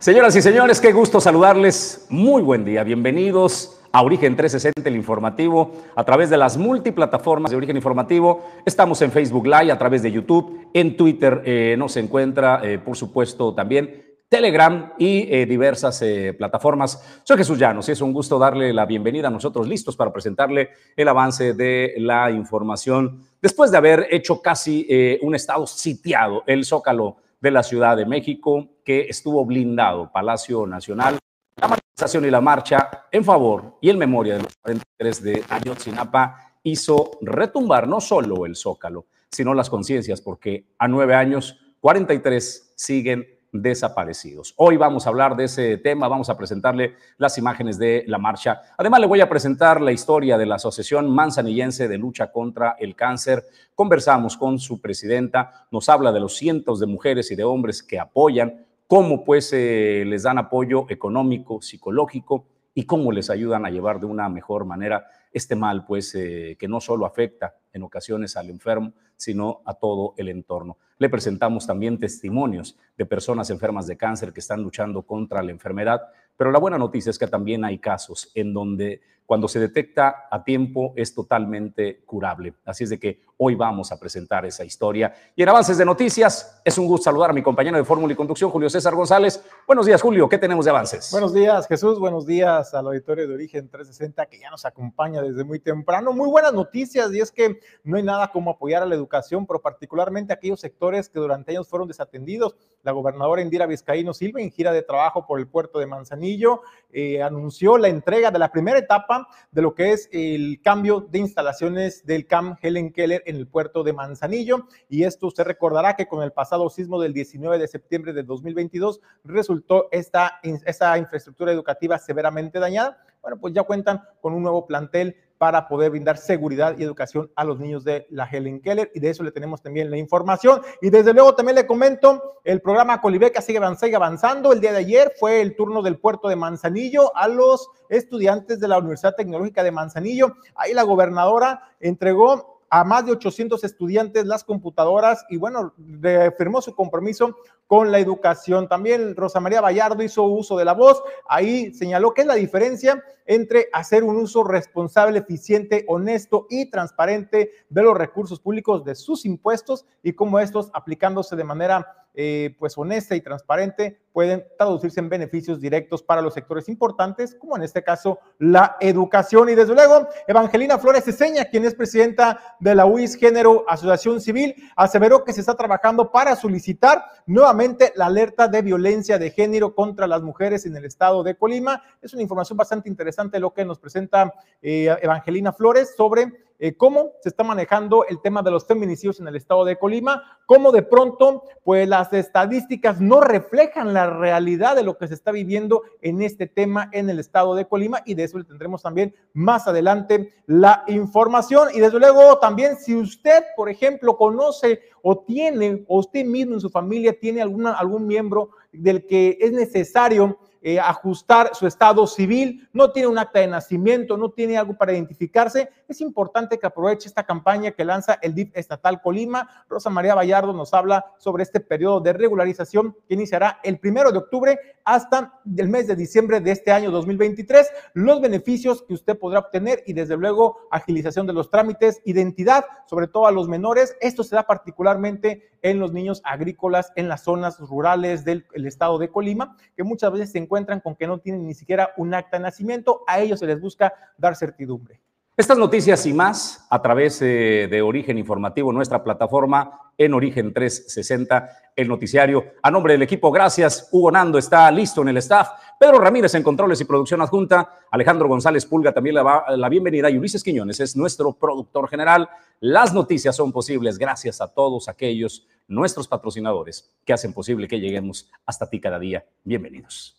Señoras y señores, qué gusto saludarles. Muy buen día. Bienvenidos a Origen 360, el informativo, a través de las multiplataformas de Origen Informativo. Estamos en Facebook Live, a través de YouTube, en Twitter eh, nos encuentra, eh, por supuesto, también Telegram y eh, diversas plataformas. Soy Jesús Llanos y es un gusto darle la bienvenida a nosotros listos para presentarle el avance de la información después de haber hecho casi un estado sitiado, el Zócalo de la Ciudad de México, que estuvo blindado, Palacio Nacional, la manifestación y la marcha en favor y en memoria de los 43 de Ayotzinapa hizo retumbar no solo el Zócalo, sino las conciencias, porque a nueve años, 43 siguen desaparecidos. Hoy vamos a hablar de ese tema, vamos a presentarle las imágenes de la marcha. Además, le voy a presentar la historia de la Asociación Manzanillense de Lucha contra el Cáncer. Conversamos con su presidenta, nos habla de los cientos de mujeres y de hombres que apoyan, cómo pues eh, les dan apoyo económico, psicológico y cómo les ayudan a llevar de una mejor manera este mal, pues eh, que no solo afecta en ocasiones al enfermo, sino a todo el entorno. Le presentamos también testimonios de personas enfermas de cáncer que están luchando contra la enfermedad, pero la buena noticia es que también hay casos en donde cuando se detecta a tiempo es totalmente curable. Así es de que hoy vamos a presentar esa historia. Y en avances de noticias, es un gusto saludar a mi compañero de Fórmula y Conducción, Julio César González. Buenos días, Julio. ¿Qué tenemos de avances? Buenos días, Jesús. Buenos días al auditorio de Origen 360 que ya nos acompaña desde muy temprano. Muy buenas noticias y es que no hay nada como apoyar a la educación, pero particularmente aquellos sectores que durante años fueron desatendidos. La gobernadora Indira Vizcaíno Silva, en gira de trabajo por el puerto de Manzanillo, eh, anunció la entrega de la primera etapa de lo que es el cambio de instalaciones del CAM Helen Keller en el puerto de Manzanillo. Y esto usted recordará que con el pasado sismo del 19 de septiembre de 2022 resultó esta, esta infraestructura educativa severamente dañada. Bueno, pues ya cuentan con un nuevo plantel para poder brindar seguridad y educación a los niños de la Helen Keller y de eso le tenemos también la información. Y desde luego también le comento, el programa Colibeca sigue avanzando. El día de ayer fue el turno del puerto de Manzanillo a los estudiantes de la Universidad Tecnológica de Manzanillo. Ahí la gobernadora entregó a más de 800 estudiantes las computadoras y bueno, reafirmó su compromiso con la educación. También Rosa María Vallardo hizo uso de la voz, ahí señaló que es la diferencia entre hacer un uso responsable, eficiente, honesto y transparente de los recursos públicos de sus impuestos y cómo estos aplicándose de manera eh, pues honesta y transparente pueden traducirse en beneficios directos para los sectores importantes, como en este caso la educación. Y desde luego, Evangelina Flores Ceseña, quien es presidenta de la UIS Género Asociación Civil, aseveró que se está trabajando para solicitar nuevamente la alerta de violencia de género contra las mujeres en el estado de Colima. Es una información bastante interesante lo que nos presenta eh, Evangelina Flores sobre eh, cómo se está manejando el tema de los feminicidios en el estado de Colima, cómo de pronto, pues las estadísticas no reflejan la realidad de lo que se está viviendo en este tema en el estado de Colima y de eso le tendremos también más adelante la información. Y desde luego también si usted, por ejemplo, conoce o tiene, o usted mismo en su familia tiene alguna, algún miembro del que es necesario eh, ajustar su estado civil, no tiene un acta de nacimiento, no tiene algo para identificarse, es importante que aproveche esta campaña que lanza el DIF estatal Colima. Rosa María Vallardo nos habla sobre este periodo de regularización que iniciará el primero de octubre hasta el mes de diciembre de este año 2023, los beneficios que usted podrá obtener y desde luego agilización de los trámites, identidad, sobre todo a los menores. Esto se da particularmente en los niños agrícolas en las zonas rurales del estado de Colima, que muchas veces se encuentran con que no tienen ni siquiera un acta de nacimiento. A ellos se les busca dar certidumbre. Estas noticias y más a través eh, de Origen Informativo, nuestra plataforma en Origen 360, el noticiario. A nombre del equipo, gracias. Hugo Nando está listo en el staff. Pedro Ramírez en controles y producción adjunta. Alejandro González Pulga también le va la bienvenida. Y Ulises Quiñones es nuestro productor general. Las noticias son posibles gracias a todos aquellos, nuestros patrocinadores, que hacen posible que lleguemos hasta ti cada día. Bienvenidos.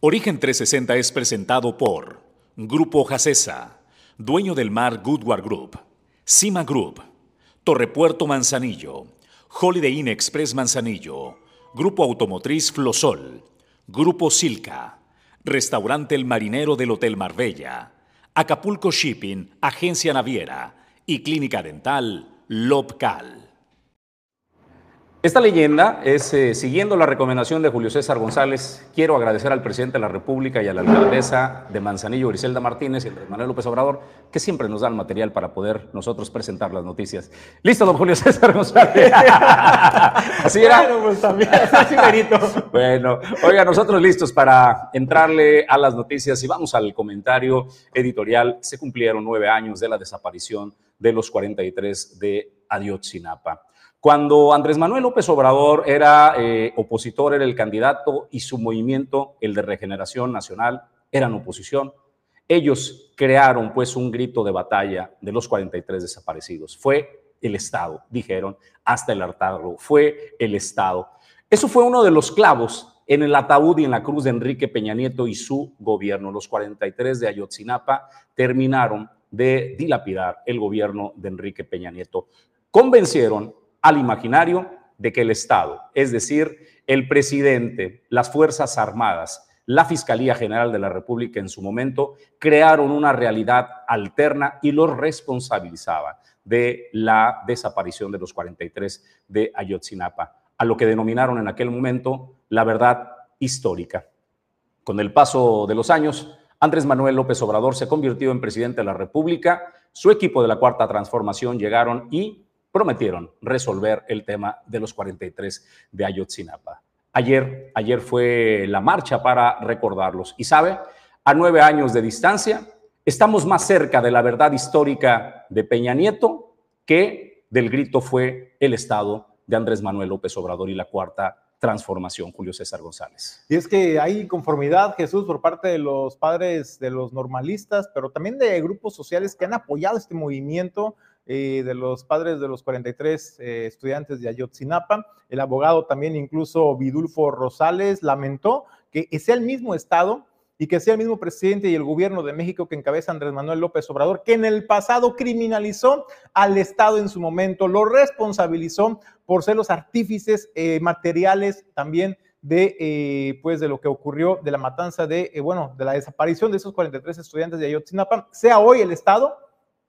Origen 360 es presentado por Grupo Jacesa dueño del mar Goodward Group, Cima Group, Torrepuerto Manzanillo, Holiday Inn Express Manzanillo, Grupo Automotriz Flosol, Grupo Silca, Restaurante El Marinero del Hotel Marbella, Acapulco Shipping, Agencia Naviera y Clínica Dental Lobcal. Esta leyenda es, eh, siguiendo la recomendación de Julio César González, quiero agradecer al presidente de la República y a la alcaldesa de Manzanillo, Griselda Martínez y Andrés Manuel López Obrador, que siempre nos dan material para poder nosotros presentar las noticias. Listo, don Julio César González. Así era. Bueno, pues también, así merito. Bueno, oiga, nosotros listos para entrarle a las noticias y vamos al comentario editorial. Se cumplieron nueve años de la desaparición de los 43 de Ayotzinapa. Cuando Andrés Manuel López Obrador era eh, opositor, era el candidato y su movimiento, el de Regeneración Nacional, eran oposición, ellos crearon pues un grito de batalla de los 43 desaparecidos. Fue el Estado, dijeron, hasta el hartazgo, fue el Estado. Eso fue uno de los clavos en el ataúd y en la cruz de Enrique Peña Nieto y su gobierno. Los 43 de Ayotzinapa terminaron de dilapidar el gobierno de Enrique Peña Nieto. Convencieron al imaginario de que el Estado, es decir, el presidente, las Fuerzas Armadas, la Fiscalía General de la República en su momento, crearon una realidad alterna y los responsabilizaban de la desaparición de los 43 de Ayotzinapa, a lo que denominaron en aquel momento la verdad histórica. Con el paso de los años, Andrés Manuel López Obrador se convirtió en presidente de la República, su equipo de la Cuarta Transformación llegaron y prometieron resolver el tema de los 43 de Ayotzinapa. Ayer, ayer fue la marcha para recordarlos. Y sabe, a nueve años de distancia, estamos más cerca de la verdad histórica de Peña Nieto que del grito fue el Estado de Andrés Manuel López Obrador y la cuarta transformación, Julio César González. Y es que hay conformidad, Jesús, por parte de los padres de los normalistas, pero también de grupos sociales que han apoyado este movimiento eh, de los padres de los 43 eh, estudiantes de Ayotzinapa. El abogado también, incluso Vidulfo Rosales, lamentó que sea el mismo Estado y que sea el mismo presidente y el gobierno de México que encabeza Andrés Manuel López Obrador, que en el pasado criminalizó al Estado en su momento, lo responsabilizó por ser los artífices eh, materiales también de, pues, de lo que ocurrió, de la matanza de, bueno, de la desaparición de esos 43 estudiantes de Ayotzinapa, sea hoy el Estado,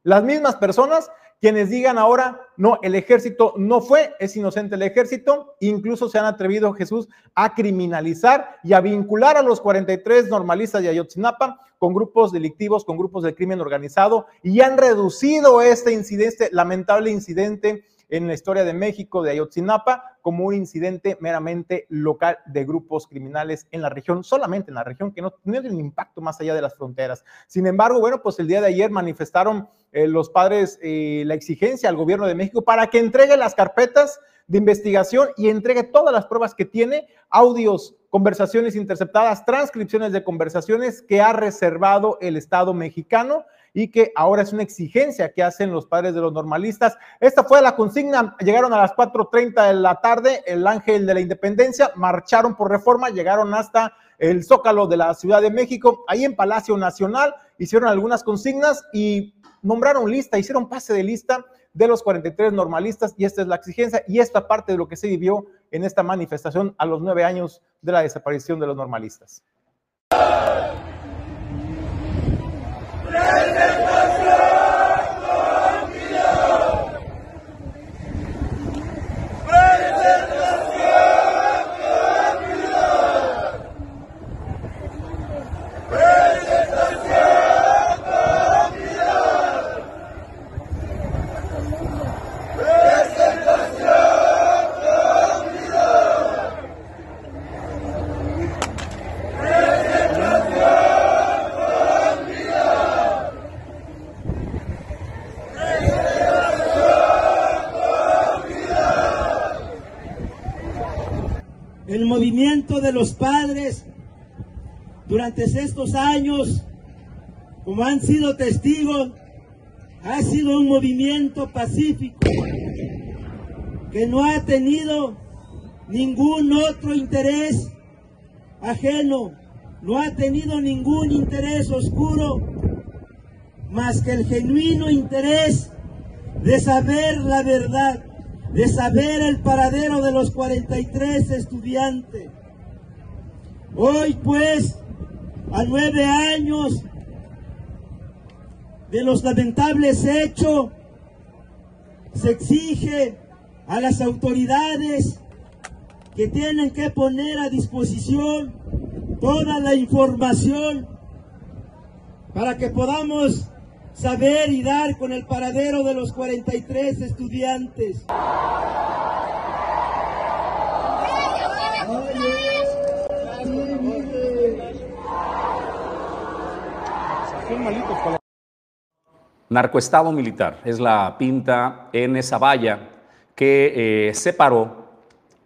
las mismas personas quienes digan ahora, no, el ejército no fue, es inocente el ejército, incluso se han atrevido Jesús a criminalizar y a vincular a los 43 normalistas de Ayotzinapa con grupos delictivos, con grupos de crimen organizado y han reducido este incidente, lamentable incidente en la historia de México de Ayotzinapa como un incidente meramente local de grupos criminales en la región, solamente en la región, que no tiene un impacto más allá de las fronteras. Sin embargo, bueno, pues el día de ayer manifestaron eh, los padres eh, la exigencia al gobierno de México para que entregue las carpetas de investigación y entregue todas las pruebas que tiene, audios, conversaciones interceptadas, transcripciones de conversaciones que ha reservado el Estado mexicano y que ahora es una exigencia que hacen los padres de los normalistas. Esta fue la consigna, llegaron a las 4.30 de la tarde, el Ángel de la Independencia, marcharon por reforma, llegaron hasta el Zócalo de la Ciudad de México, ahí en Palacio Nacional, hicieron algunas consignas y nombraron lista, hicieron pase de lista de los 43 normalistas y esta es la exigencia y esta parte de lo que se vivió en esta manifestación a los nueve años de la desaparición de los normalistas. De los padres durante estos años, como han sido testigos, ha sido un movimiento pacífico que no ha tenido ningún otro interés ajeno, no ha tenido ningún interés oscuro más que el genuino interés de saber la verdad, de saber el paradero de los 43 estudiantes. Hoy pues, a nueve años de los lamentables hechos, se exige a las autoridades que tienen que poner a disposición toda la información para que podamos saber y dar con el paradero de los 43 estudiantes. Narcoestado militar es la pinta en esa valla que eh, separó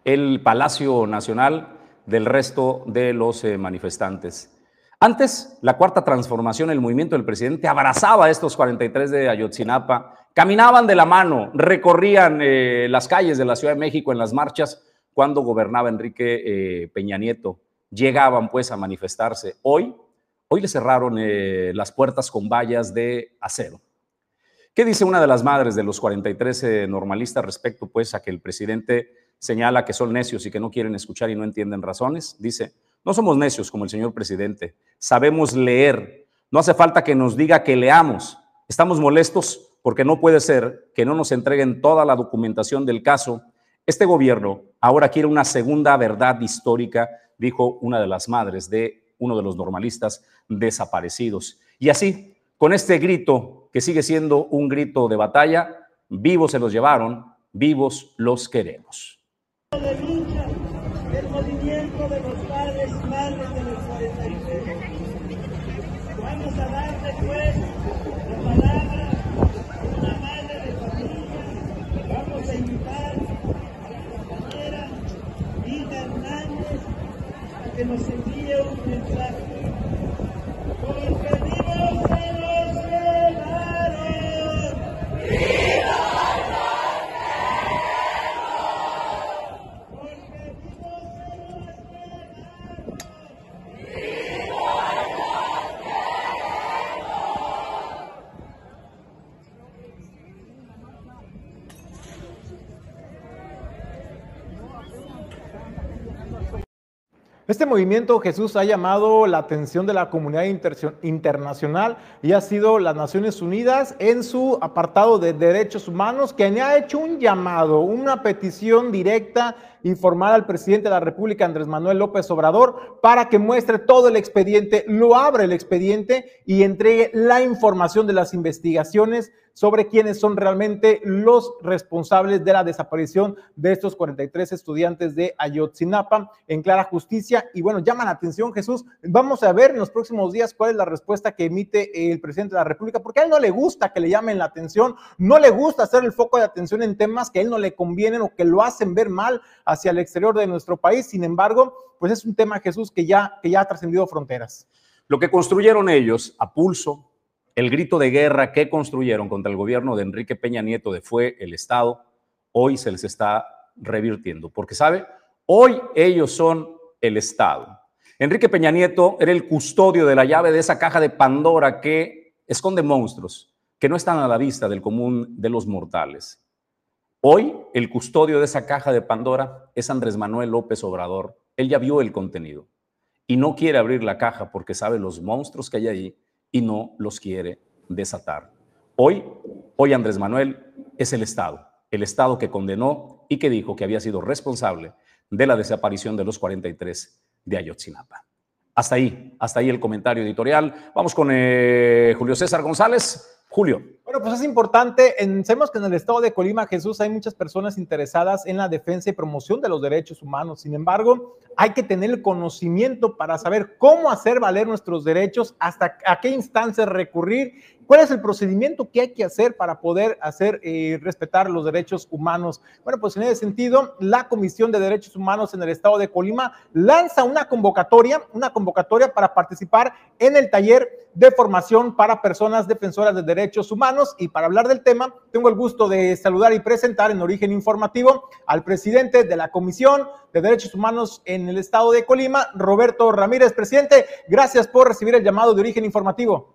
el Palacio Nacional del resto de los eh, manifestantes. Antes, la cuarta transformación, el movimiento del presidente abrazaba a estos 43 de Ayotzinapa, caminaban de la mano, recorrían eh, las calles de la Ciudad de México en las marchas cuando gobernaba Enrique Peña Nieto. Llegaban pues a manifestarse. Hoy, hoy le cerraron las puertas con vallas de acero. ¿Qué dice una de las madres de los 43 eh, normalistas respecto pues a que el presidente señala que son necios y que no quieren escuchar y no entienden razones? Dice, no somos necios como el señor presidente, sabemos leer, no hace falta que nos diga que leamos, estamos molestos porque no puede ser que no nos entreguen toda la documentación del caso. Este gobierno ahora quiere una segunda verdad histórica, dijo una de las madres de uno de los normalistas desaparecidos. Y así, con este grito que sigue siendo un grito de batalla. Vivos se los llevaron, vivos los queremos. De lucha, el movimiento de los padres y madres de los 43. Vamos a darle pues la palabra a una madre de familia. Vamos a invitar a la compañera Ida Hernández a que nos envíe un mensaje. Porque vivos se los Este movimiento Jesús ha llamado la atención de la comunidad internacional y ha sido las Naciones Unidas en su apartado de derechos humanos que ha hecho un llamado, una petición directa y al presidente de la República, Andrés Manuel López Obrador, para que muestre todo el expediente, lo abre el expediente y entregue la información de las investigaciones sobre quiénes son realmente los responsables de la desaparición de estos 43 estudiantes de Ayotzinapa en clara justicia. Y bueno, llama la atención, Jesús. Vamos a ver en los próximos días cuál es la respuesta que emite el presidente de la República, porque a él no le gusta que le llamen la atención, no le gusta hacer el foco de atención en temas que a él no le convienen o que lo hacen ver mal hacia el exterior de nuestro país. Sin embargo, pues es un tema, Jesús, que ya, que ya ha trascendido fronteras. Lo que construyeron ellos a pulso, el grito de guerra que construyeron contra el gobierno de Enrique Peña Nieto de fue el Estado, hoy se les está revirtiendo, porque sabe, hoy ellos son el Estado. Enrique Peña Nieto era el custodio de la llave de esa caja de Pandora que esconde monstruos que no están a la vista del común de los mortales. Hoy el custodio de esa caja de Pandora es Andrés Manuel López Obrador. Él ya vio el contenido y no quiere abrir la caja porque sabe los monstruos que hay ahí y no los quiere desatar. Hoy, hoy Andrés Manuel es el Estado, el Estado que condenó y que dijo que había sido responsable de la desaparición de los 43 de Ayotzinapa. Hasta ahí, hasta ahí el comentario editorial. Vamos con eh, Julio César González. Julio. Bueno, pues es importante. sabemos que en el estado de Colima, Jesús, hay muchas personas interesadas en la defensa y promoción de los derechos humanos. Sin embargo, hay que tener el conocimiento para saber cómo hacer valer nuestros derechos, hasta a qué instancias recurrir ¿Cuál es el procedimiento que hay que hacer para poder hacer eh, respetar los derechos humanos? Bueno, pues en ese sentido, la Comisión de Derechos Humanos en el Estado de Colima lanza una convocatoria, una convocatoria para participar en el taller de formación para personas defensoras de derechos humanos. Y para hablar del tema, tengo el gusto de saludar y presentar en origen informativo al presidente de la Comisión de Derechos Humanos en el Estado de Colima, Roberto Ramírez. Presidente, gracias por recibir el llamado de origen informativo.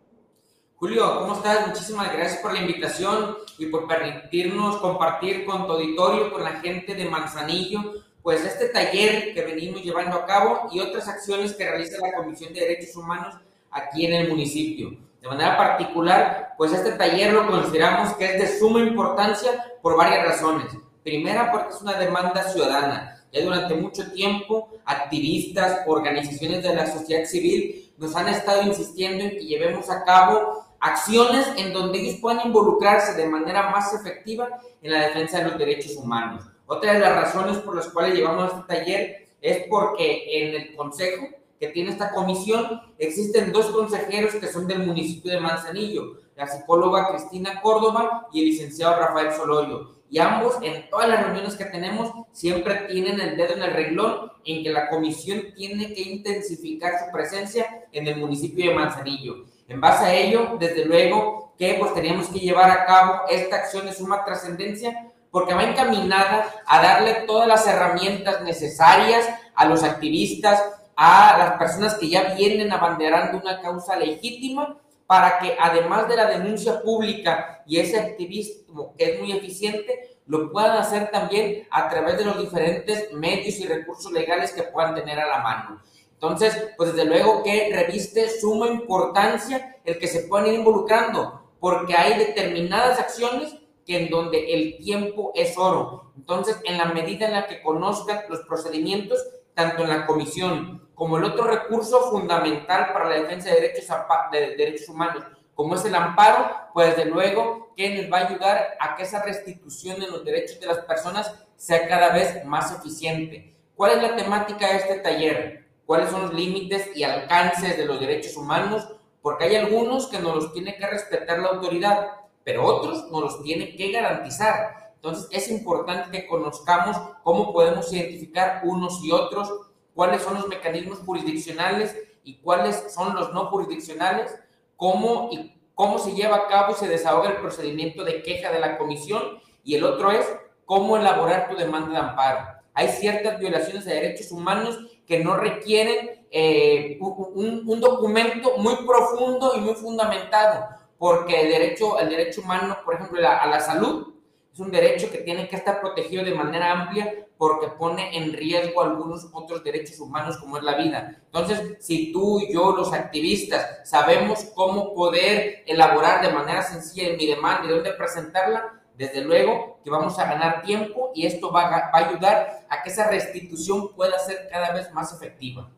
Julio, ¿cómo estás? Muchísimas gracias por la invitación y por permitirnos compartir con tu auditorio, con la gente de Manzanillo, pues este taller que venimos llevando a cabo y otras acciones que realiza la Comisión de Derechos Humanos aquí en el municipio. De manera particular, pues este taller lo consideramos que es de suma importancia por varias razones. Primera, porque es una demanda ciudadana. Ya durante mucho tiempo, activistas, organizaciones de la sociedad civil nos han estado insistiendo en que llevemos a cabo acciones en donde ellos puedan involucrarse de manera más efectiva en la defensa de los derechos humanos. Otra de las razones por las cuales llevamos este taller es porque en el consejo que tiene esta comisión existen dos consejeros que son del municipio de Manzanillo, la psicóloga Cristina Córdoba y el licenciado Rafael Solorio. Y ambos, en todas las reuniones que tenemos, siempre tienen el dedo en el renglón en que la comisión tiene que intensificar su presencia en el municipio de Manzanillo. En base a ello, desde luego que pues teníamos que llevar a cabo esta acción de suma trascendencia porque va encaminada a darle todas las herramientas necesarias a los activistas, a las personas que ya vienen abanderando una causa legítima, para que además de la denuncia pública y ese activismo que es muy eficiente, lo puedan hacer también a través de los diferentes medios y recursos legales que puedan tener a la mano. Entonces, pues desde luego que reviste suma importancia el que se puedan ir involucrando, porque hay determinadas acciones que en donde el tiempo es oro. Entonces, en la medida en la que conozcan los procedimientos, tanto en la comisión como el otro recurso fundamental para la defensa de derechos, de derechos humanos, como es el amparo, pues desde luego que nos va a ayudar a que esa restitución de los derechos de las personas sea cada vez más eficiente. ¿Cuál es la temática de este taller? cuáles son los límites y alcances de los derechos humanos, porque hay algunos que nos los tiene que respetar la autoridad, pero otros nos los tiene que garantizar. Entonces es importante que conozcamos cómo podemos identificar unos y otros, cuáles son los mecanismos jurisdiccionales y cuáles son los no jurisdiccionales, cómo y cómo se lleva a cabo y se desahoga el procedimiento de queja de la comisión y el otro es cómo elaborar tu demanda de amparo. Hay ciertas violaciones de derechos humanos que no requieren eh, un, documento muy profundo y muy fundamentado, porque el derecho, el derecho humano, por ejemplo, a la salud, es un derecho que tiene que estar protegido de manera amplia porque pone en riesgo algunos otros derechos humanos como es la vida. Entonces, si tú y yo, los activistas, sabemos cómo poder elaborar de manera sencilla mi demanda y dónde presentarla, desde luego que vamos a ganar tiempo y esto va a, ayudar a que esa restitución pueda ser cada vez más efectiva.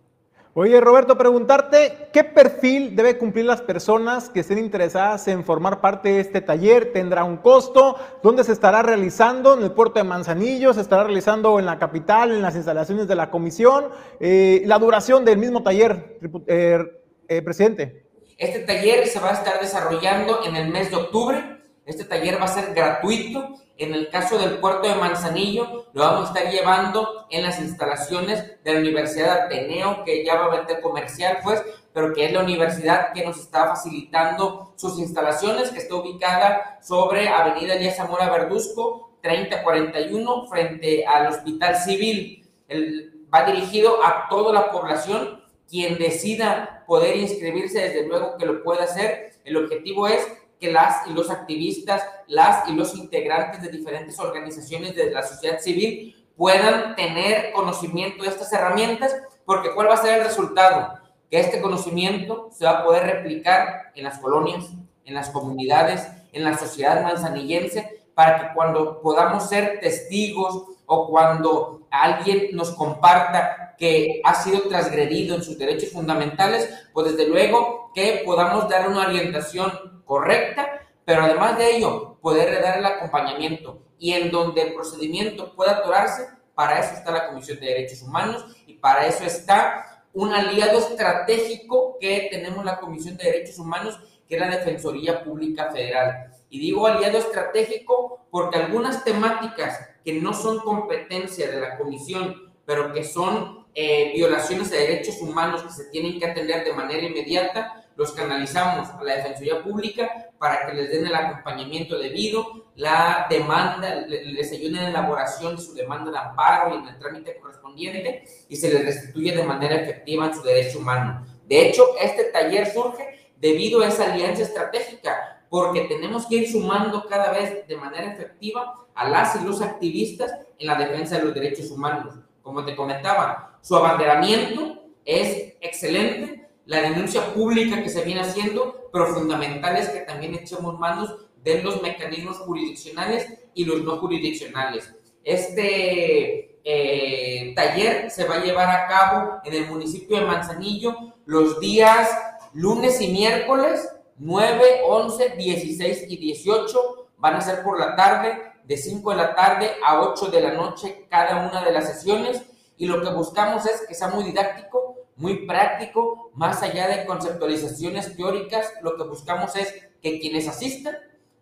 Oye, Roberto, preguntarte, ¿qué perfil debe cumplir las personas que estén interesadas en formar parte de este taller? ¿Tendrá un costo? ¿Dónde se estará realizando? ¿En el puerto de Manzanillo? ¿Se estará realizando en la capital, en las instalaciones de la comisión? Eh, ¿La duración del mismo taller, eh, eh, presidente? Este taller se va a estar desarrollando en el mes de octubre este taller va a ser gratuito. En el caso del puerto de Manzanillo, lo vamos a estar llevando en las instalaciones de la Universidad de Ateneo, que ya va a vender comercial, pues, pero que es la universidad que nos está facilitando sus instalaciones, que está ubicada sobre Avenida Elías Zamora Verduzco, 3041, frente al Hospital Civil. va dirigido a toda la población. Quien decida poder inscribirse, desde luego que lo puede hacer. El objetivo es que las y los activistas, las y los integrantes de diferentes organizaciones de la sociedad civil puedan tener conocimiento de estas herramientas, porque ¿cuál va a ser el resultado? Que este conocimiento se va a poder replicar en las colonias, en las comunidades, en la sociedad manzanillense, para que cuando podamos ser testigos o cuando alguien nos comparta que ha sido transgredido en sus derechos fundamentales, pues desde luego que podamos dar una orientación correcta, pero además de ello, poder dar el acompañamiento y en donde el procedimiento pueda atorarse, para eso está la Comisión de Derechos Humanos y para eso está un aliado estratégico que tenemos la Comisión de Derechos Humanos, que es la Defensoría Pública Federal. Y digo aliado estratégico porque algunas temáticas que no son competencia de la Comisión, pero que son eh, violaciones de derechos humanos que se tienen que atender de manera inmediata, los canalizamos a la Defensoría Pública para que les den el acompañamiento debido, la demanda, les ayuden en la elaboración de su demanda de amparo y en el trámite correspondiente y se les restituye de manera efectiva en su derecho humano. De hecho, este taller surge debido a esa alianza estratégica, porque tenemos que ir sumando cada vez de manera efectiva a las y los activistas en la defensa de los derechos humanos. Como te comentaba, su abanderamiento es excelente la denuncia pública que se viene haciendo, pero fundamental es que también echemos manos de los mecanismos jurisdiccionales y los no jurisdiccionales. Este eh, taller se va a llevar a cabo en el municipio de Manzanillo los días lunes y miércoles 9, 11, 16 y 18. Van a ser por la tarde, de 5 de la tarde a 8 de la noche cada una de las sesiones. Y lo que buscamos es que sea muy didáctico, muy práctico, más allá de conceptualizaciones teóricas, lo que buscamos es que quienes asistan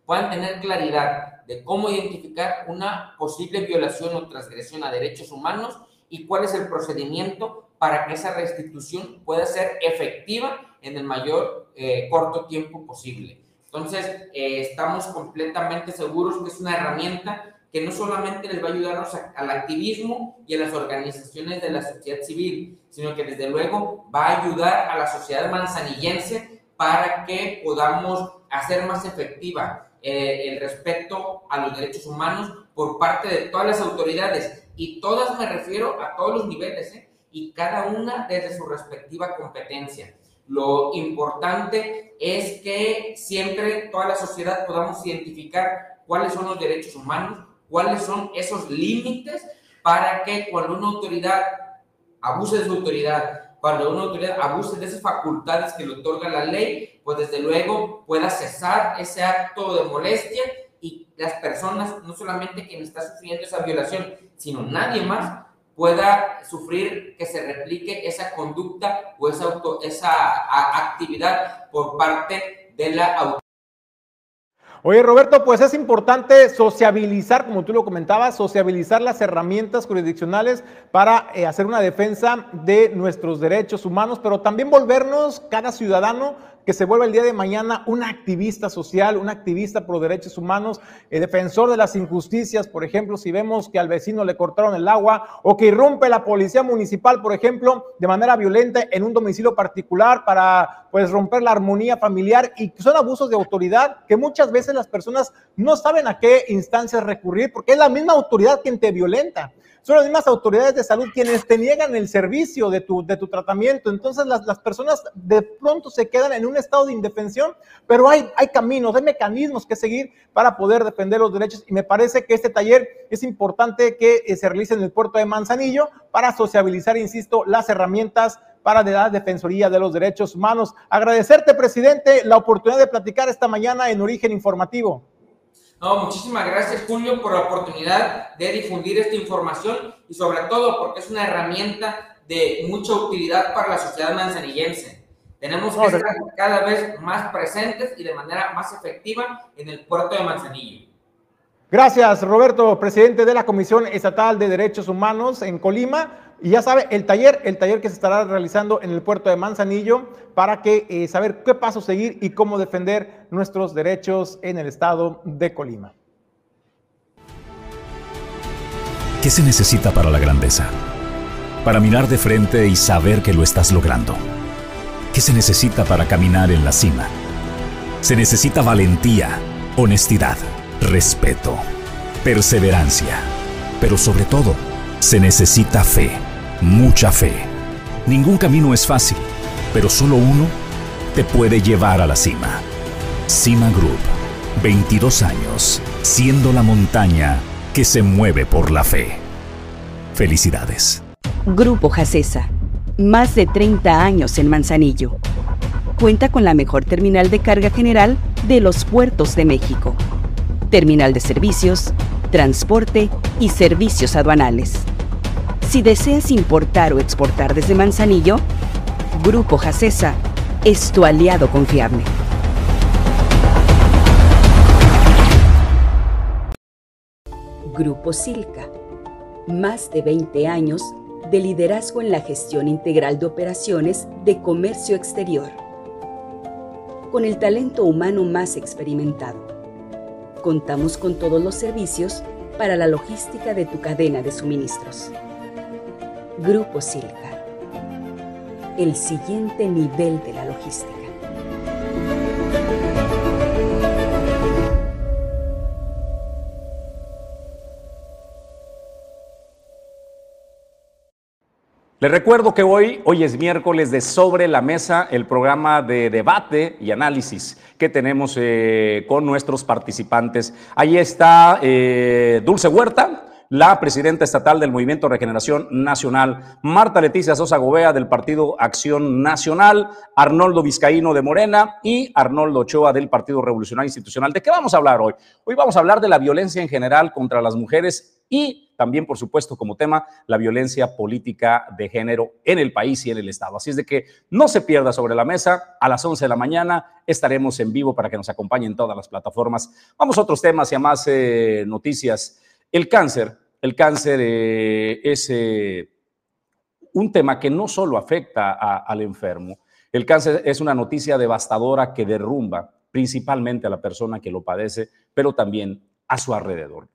puedan tener claridad de cómo identificar una posible violación o transgresión a derechos humanos y cuál es el procedimiento para que esa restitución pueda ser efectiva en el mayor eh, corto tiempo posible. Entonces, eh, estamos completamente seguros que es una herramienta que no solamente les va a ayudarnos al activismo y a las organizaciones de la sociedad civil, sino que desde luego va a ayudar a la sociedad manzanillense para que podamos hacer más efectiva eh, el respeto a los derechos humanos por parte de todas las autoridades. Y todas me refiero a todos los niveles, ¿eh? y cada una desde su respectiva competencia. Lo importante es que siempre toda la sociedad podamos identificar cuáles son los derechos humanos, cuáles son esos límites para que cuando una autoridad abuse de su autoridad, cuando una autoridad abuse de esas facultades que le otorga la ley, pues desde luego pueda cesar ese acto de molestia y las personas, no solamente quien está sufriendo esa violación, sino nadie más, pueda sufrir que se replique esa conducta o esa, auto, esa actividad por parte de la autoridad. Oye, Roberto, pues es importante sociabilizar, como tú lo comentabas, sociabilizar las herramientas jurisdiccionales para eh, hacer una defensa de nuestros derechos humanos, pero también volvernos cada ciudadano que se vuelva el día de mañana un activista social, un activista por derechos humanos, el defensor de las injusticias, por ejemplo, si vemos que al vecino le cortaron el agua o que irrumpe la policía municipal, por ejemplo, de manera violenta en un domicilio particular para pues romper la armonía familiar y son abusos de autoridad que muchas veces las personas no saben a qué instancias recurrir porque es la misma autoridad quien te violenta son las mismas autoridades de salud quienes te niegan el servicio de tu, de tu tratamiento. Entonces las, las personas de pronto se quedan en un estado de indefensión, pero hay, hay caminos, hay mecanismos que seguir para poder defender los derechos. Y me parece que este taller es importante que eh, se realice en el puerto de Manzanillo para sociabilizar, insisto, las herramientas para la Defensoría de los Derechos Humanos. Agradecerte, presidente, la oportunidad de platicar esta mañana en Origen Informativo. No, muchísimas gracias Julio por la oportunidad de difundir esta información y sobre todo porque es una herramienta de mucha utilidad para la sociedad manzanillense. Tenemos que estar cada vez más presentes y de manera más efectiva en el puerto de Manzanillo. Gracias, Roberto, presidente de la Comisión Estatal de Derechos Humanos en Colima. Y ya sabe, el taller, el taller que se estará realizando en el puerto de Manzanillo para que eh, saber qué paso seguir y cómo defender nuestros derechos en el estado de Colima. ¿Qué se necesita para la grandeza? Para mirar de frente y saber que lo estás logrando. ¿Qué se necesita para caminar en la cima? Se necesita valentía, honestidad, respeto, perseverancia, pero sobre todo, se necesita fe mucha fe. Ningún camino es fácil, pero solo uno te puede llevar a la cima. Cima Group, 22 años, siendo la montaña que se mueve por la fe. Felicidades. Grupo Jacesa, más de 30 años en Manzanillo. Cuenta con la mejor terminal de carga general de los puertos de México. Terminal de servicios, transporte y servicios aduanales si deseas importar o exportar desde Manzanillo, Grupo Jacesa es tu aliado confiable. Grupo Silca. Más de 20 años de liderazgo en la gestión integral de operaciones de comercio exterior. Con el talento humano más experimentado. Contamos con todos los servicios para la logística de tu cadena de suministros Grupo Silca. El siguiente nivel de la logística. Les recuerdo que hoy, hoy es miércoles de Sobre la Mesa, el programa de debate y análisis que tenemos eh, con nuestros participantes. Ahí está eh, Dulce Huerta, la presidenta estatal del Movimiento Regeneración Nacional, Marta Leticia Sosa Gobea del Partido Acción Nacional, Arnoldo Vizcaíno de Morena y Arnoldo Ochoa del Partido Revolucionario Institucional. ¿De qué vamos a hablar hoy? Hoy vamos a hablar de la violencia en general contra las mujeres y también, por supuesto, como tema, la violencia política de género en el país y en el Estado. Así es de que no se pierda sobre la mesa. A las 11 de la mañana estaremos en vivo para que nos acompañen todas las plataformas. Vamos a otros temas y a más eh, noticias. El cáncer, el cáncer eh, es eh, un tema que no solo afecta al enfermo, el cáncer es una noticia devastadora que derrumba principalmente a la persona que lo padece, pero también a su alrededor.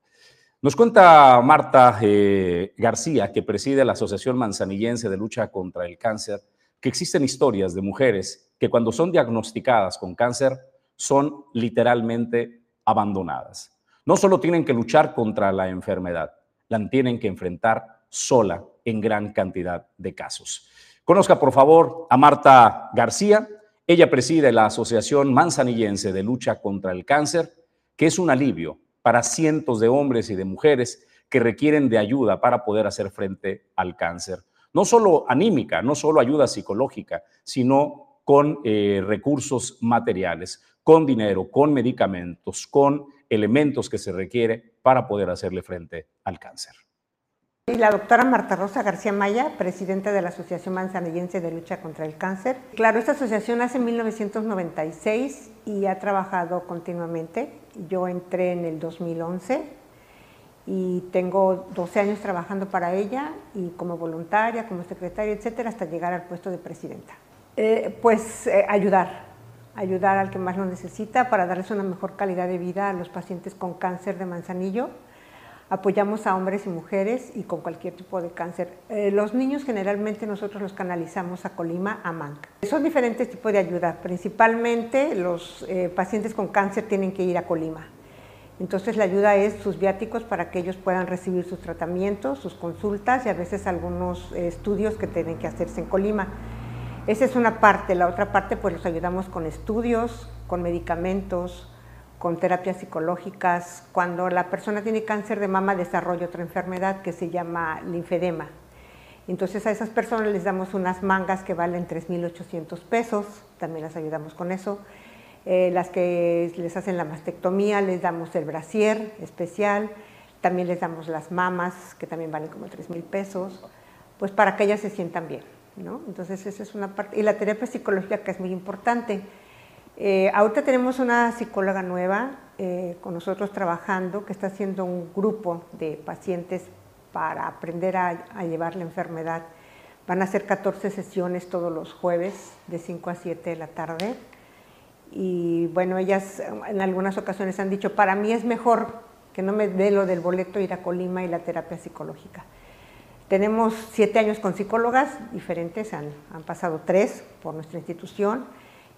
Nos cuenta Marta eh, García, que preside la Asociación Manzanillense de Lucha contra el Cáncer, que existen historias de mujeres que cuando son diagnosticadas con cáncer son literalmente abandonadas. No solo tienen que luchar contra la enfermedad, la tienen que enfrentar sola en gran cantidad de casos. Conozca, por favor, a Marta García. Ella preside la Asociación Manzanillense de Lucha contra el Cáncer, que es un alivio para cientos de hombres y de mujeres que requieren de ayuda para poder hacer frente al cáncer. No solo anímica, no solo ayuda psicológica, sino con eh, recursos materiales, con dinero, con medicamentos, con elementos que se requiere para poder hacerle frente al cáncer. La doctora Marta Rosa García Maya, presidenta de la Asociación Manzanillense de Lucha contra el Cáncer. Claro, esta asociación nace en 1996 y ha trabajado continuamente. Yo entré en el 2011 y tengo 12 años trabajando para ella y como voluntaria, como secretaria, etcétera, hasta llegar al puesto de presidenta. Eh, pues eh, ayudar, ayudar al que más lo necesita para darles una mejor calidad de vida a los pacientes con cáncer de manzanillo. Apoyamos a hombres y mujeres y con cualquier tipo de cáncer. Eh, los niños generalmente nosotros los canalizamos a Colima, a Manca. Son diferentes tipos de ayuda. Principalmente los eh, pacientes con cáncer tienen que ir a Colima. Entonces la ayuda es sus viáticos para que ellos puedan recibir sus tratamientos, sus consultas y a veces algunos eh, estudios que tienen que hacerse en Colima. Esa es una parte. La otra parte pues los ayudamos con estudios, con medicamentos, con terapias psicológicas. Cuando la persona tiene cáncer de mama desarrolla otra enfermedad que se llama linfedema. Entonces a esas personas les damos unas mangas que valen 3.800 pesos, también las ayudamos con eso. Eh, las que les hacen la mastectomía les damos el brasier especial, también les damos las mamas que también valen como 3.000 pesos, pues para que ellas se sientan bien. ¿No? Entonces esa es una parte. Y la terapia psicológica que es muy importante eh, ahorita tenemos una psicóloga nueva eh, con nosotros trabajando que está haciendo un grupo de pacientes para aprender a, llevar la enfermedad. Van a hacer 14 sesiones todos los jueves de 5 a 7 de la tarde. Y bueno, ellas en algunas ocasiones han dicho, para mí es mejor que no me dé lo del boleto ir a Colima y la terapia psicológica. Tenemos siete años con psicólogas diferentes, han, pasado tres por nuestra institución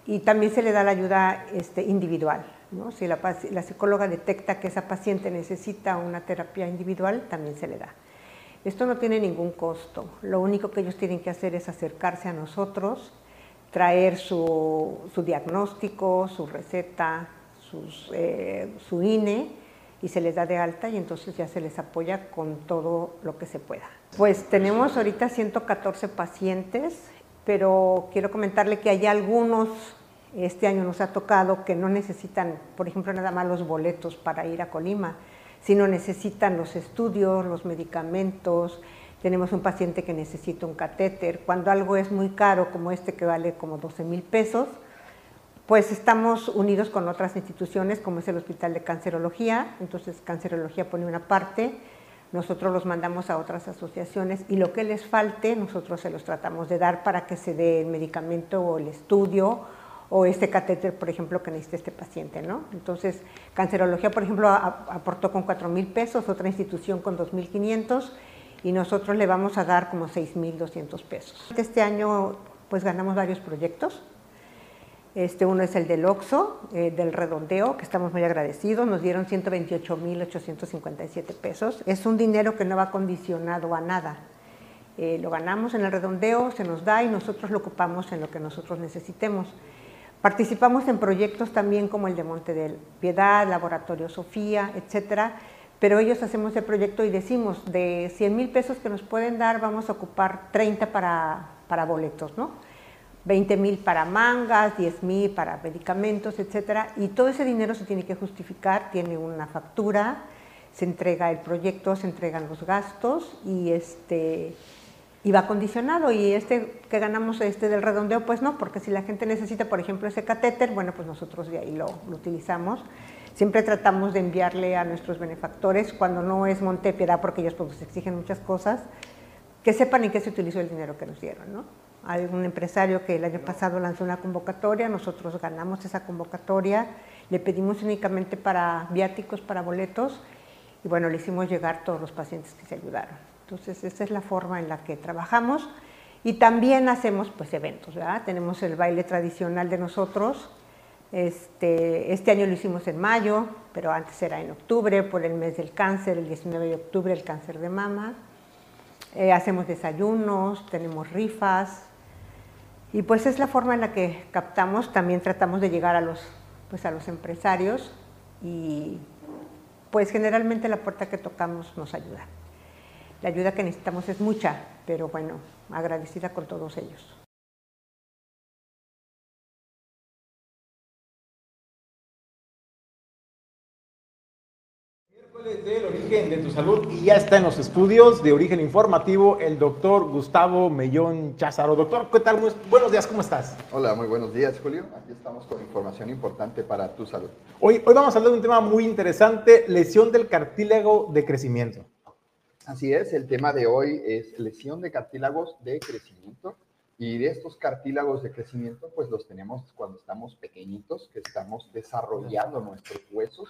y también se le da la ayuda este, individual. Si la, psicóloga detecta que esa paciente necesita una terapia individual, también se le da. Esto no tiene ningún costo. Lo único que ellos tienen que hacer es acercarse a nosotros, traer su, diagnóstico, su receta, eh, su INE y se les da de alta y entonces ya se les apoya con todo lo que se pueda. Pues tenemos ahorita 114 pacientes, pero quiero comentarle que hay algunos este año nos ha tocado que no necesitan, por ejemplo, nada más los boletos para ir a Colima, sino necesitan los estudios, los medicamentos. Tenemos un paciente que necesita un catéter. Cuando algo es muy caro, como este que vale como 12 mil pesos, pues estamos unidos con otras instituciones, como es el Hospital de Cancerología. Entonces, Cancerología pone una parte, nosotros los mandamos a otras asociaciones y lo que les falte, nosotros se los tratamos de dar para que se dé el medicamento o el estudio o este catéter, por ejemplo, que necesita este paciente, ¿no? Entonces, Cancerología, por ejemplo, aportó con 4 mil pesos, otra institución con 2 mil 500 y nosotros le vamos a dar como 6 mil 200 pesos. Este año, pues ganamos varios proyectos. Este, uno es el del OXO, eh, del redondeo, que estamos muy agradecidos. Nos dieron 128 mil 857 pesos. Es un dinero que no va condicionado a nada. Eh, lo ganamos en el redondeo, se nos da y nosotros lo ocupamos en lo que nosotros necesitemos. Participamos en proyectos también como el de Monte del Piedad, Laboratorio Sofía, etcétera, pero ellos hacemos el proyecto y decimos, de 100 mil pesos que nos pueden dar, vamos a ocupar 30 para, para boletos, ¿no? 20 mil para mangas, 10 mil para medicamentos, etcétera, y todo ese dinero se tiene que justificar, tiene una factura, se entrega el proyecto, se entregan los gastos y este y va condicionado y este que ganamos este del redondeo pues no, porque si la gente necesita por ejemplo ese catéter, bueno pues nosotros de ahí lo, lo utilizamos. Siempre tratamos de enviarle a nuestros benefactores cuando no es Montepiedad porque ellos pues exigen muchas cosas, que sepan en qué se utilizó el dinero que nos dieron, ¿no? Hay un empresario que el año pasado lanzó una convocatoria, nosotros ganamos esa convocatoria, le pedimos únicamente para viáticos, para boletos, y bueno, le hicimos llegar todos los pacientes que se ayudaron. Entonces, esa es la forma en la que trabajamos. Y también hacemos pues eventos, ¿verdad? Tenemos el baile tradicional de nosotros. Este, este año lo hicimos en mayo, pero antes era en octubre, por el mes del cáncer, el 19 de octubre, el cáncer de mama. Eh, hacemos desayunos, tenemos rifas, y pues es la forma en la que captamos, también tratamos de llegar a los, pues a los empresarios y pues generalmente la puerta que tocamos nos ayuda. La ayuda que necesitamos es mucha, pero bueno, agradecida con todos ellos. Del origen de tu salud y ya está en los estudios de origen informativo el doctor Gustavo Mellón Cházaro. Doctor, ¿qué tal? buenos días, ¿cómo estás? Hola, muy buenos días, Julio. Aquí estamos con información importante para tu salud. Hoy, hoy vamos a hablar de un tema muy interesante, lesión del cartílago de crecimiento. Así es, el tema de hoy es lesión de cartílagos de crecimiento. Y de estos cartílagos de crecimiento, pues los tenemos cuando estamos pequeñitos, que estamos desarrollando nuestros huesos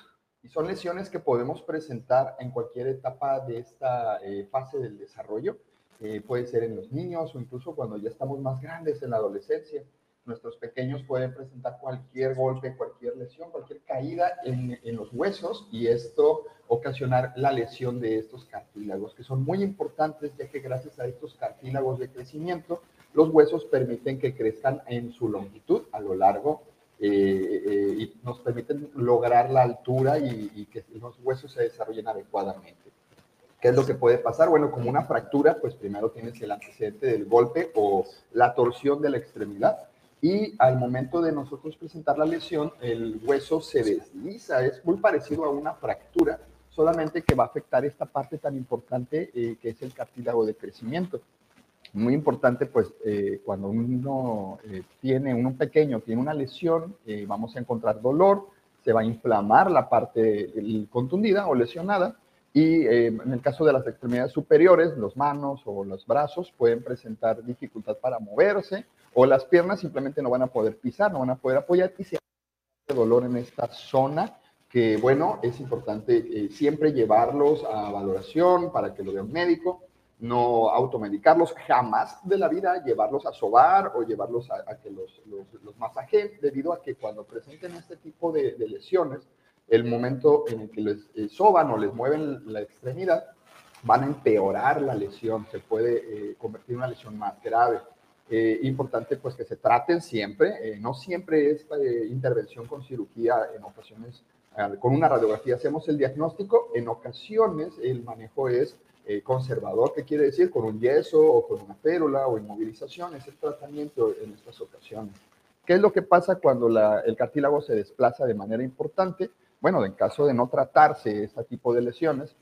son lesiones que podemos presentar en cualquier etapa de esta eh, fase del desarrollo. Eh, puede ser en los niños o incluso cuando ya estamos más grandes en la adolescencia. Nuestros pequeños pueden presentar cualquier golpe, cualquier lesión, cualquier caída en, en los huesos y esto ocasionar la lesión de estos cartílagos, que son muy importantes ya que gracias a estos cartílagos de crecimiento, los huesos permiten que crezcan en su longitud a lo largo eh, eh, y nos permiten lograr la altura y, que los huesos se desarrollen adecuadamente. ¿Qué es lo que puede pasar? Bueno, como una fractura, pues primero tienes el antecedente del golpe o la torsión de la extremidad y al momento de nosotros presentar la lesión, el hueso se desliza, es muy parecido a una fractura, solamente que va a afectar esta parte tan importante eh, que es el cartílago de crecimiento muy importante, pues eh, cuando uno eh, tiene, uno pequeño tiene una lesión, eh, vamos a encontrar dolor, se va a inflamar la parte contundida o lesionada y en el caso de las extremidades superiores, las manos o los brazos pueden presentar dificultad para moverse o las piernas simplemente no van a poder pisar, no van a poder apoyar y se dolor en esta zona que bueno, es importante siempre llevarlos a valoración para que lo vea un médico no automedicarlos, jamás de la vida llevarlos a sobar o llevarlos a, que los, los, masajen, debido a que cuando presenten este tipo de, lesiones, el momento en el que les eh, soban o les mueven la extremidad, van a empeorar la lesión, se puede eh, convertir en una lesión más grave. Eh, importante pues que se traten siempre, no siempre es intervención con cirugía, en ocasiones con una radiografía hacemos el diagnóstico, en ocasiones el manejo es eh, conservador, que quiere decir con un yeso o con una férula o inmovilización, es el tratamiento en estas ocasiones. ¿Qué es lo que pasa cuando el cartílago se desplaza de manera importante? Bueno, en caso de no tratarse este tipo de lesiones,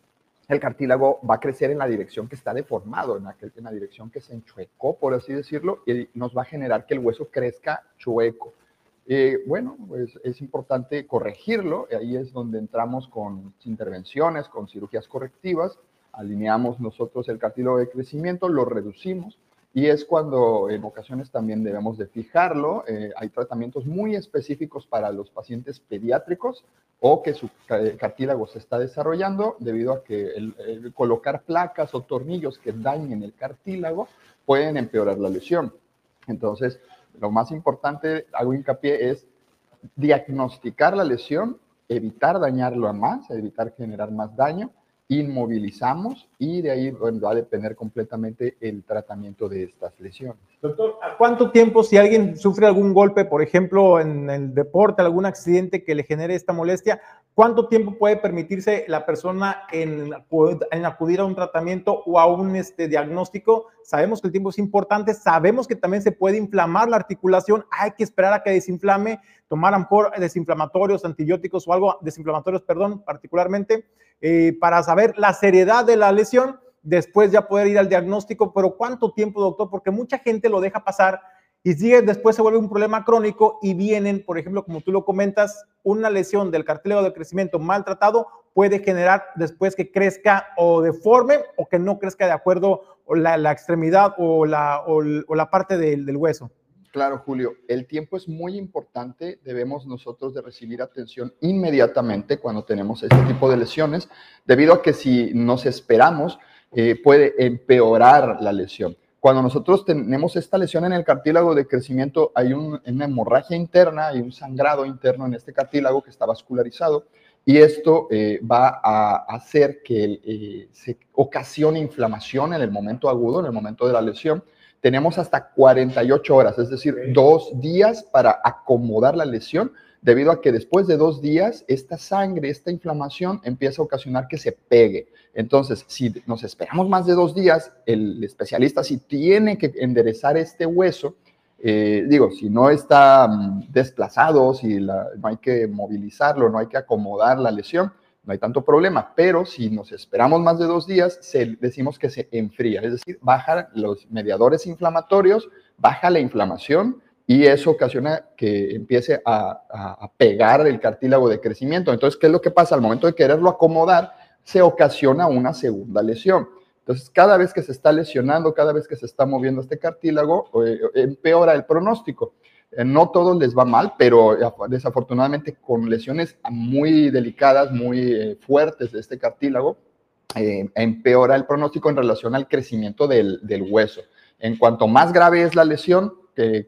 el cartílago va a crecer en la dirección que está deformado, en, aquel, en la dirección que se enchuecó, por así decirlo, y nos va a generar que el hueso crezca chueco. Eh, bueno, pues es importante corregirlo, ahí es donde entramos con intervenciones, con cirugías correctivas, alineamos nosotros el cartílago de crecimiento, lo reducimos y es cuando en ocasiones también debemos de fijarlo. Eh, hay tratamientos muy específicos para los pacientes pediátricos o que su cartílago se está desarrollando debido a que colocar placas o tornillos que dañen el cartílago pueden empeorar la lesión. Entonces, lo más importante, hago hincapié, es diagnosticar la lesión, evitar dañarlo a más, evitar generar más daño inmovilizamos y de ahí bueno, va a depender completamente el tratamiento de estas lesiones. Doctor, ¿a cuánto tiempo si alguien sufre algún golpe, por ejemplo, en el deporte, algún accidente que le genere esta molestia, cuánto tiempo puede permitirse la persona en, en acudir a un tratamiento o a un este, diagnóstico? Sabemos que el tiempo es importante, sabemos que también se puede inflamar la articulación, hay que esperar a que desinflame, tomar a desinflamatorios, antibióticos o algo, desinflamatorios, perdón, particularmente eh, para saber la seriedad de la lesión, después ya poder ir al diagnóstico, pero ¿cuánto tiempo, doctor? Porque mucha gente lo deja pasar y sigue, después se vuelve un problema crónico y vienen, por ejemplo, como tú lo comentas, una lesión del cartílago de crecimiento maltratado puede generar después que crezca o deforme o que no crezca de acuerdo la, la extremidad o la, o, la parte del, del hueso. Claro, Julio, el tiempo es muy importante. Debemos nosotros de recibir atención inmediatamente cuando tenemos este tipo de lesiones, debido a que si nos esperamos, eh, puede empeorar la lesión. Cuando nosotros tenemos esta lesión en el cartílago de crecimiento, hay una hemorragia interna, hay un sangrado interno en este cartílago que está vascularizado y esto eh, va a hacer que eh, se ocasione inflamación en el momento agudo, en el momento de la lesión tenemos hasta 48 horas, es decir, dos días para acomodar la lesión, debido a que después de dos días, esta sangre, esta inflamación empieza a ocasionar que se pegue. Entonces, si nos esperamos más de dos días, el especialista si tiene que enderezar este hueso, eh, digo, si no está mm, desplazado, si no hay que movilizarlo, no hay que acomodar la lesión, no hay tanto problema, pero si nos esperamos más de dos días, se, decimos que se enfría, es decir, baja los mediadores inflamatorios, baja la inflamación y eso ocasiona que empiece a, pegar el cartílago de crecimiento. Entonces, ¿qué es lo que pasa? Al momento de quererlo acomodar, se ocasiona una segunda lesión. Entonces, cada vez que se está lesionando, cada vez que se está moviendo este cartílago, eh, empeora el pronóstico. Eh, no todos les va mal, pero desafortunadamente con lesiones muy delicadas, muy eh, fuertes de este cartílago, eh, empeora el pronóstico en relación al crecimiento del, hueso. En cuanto más grave es la lesión,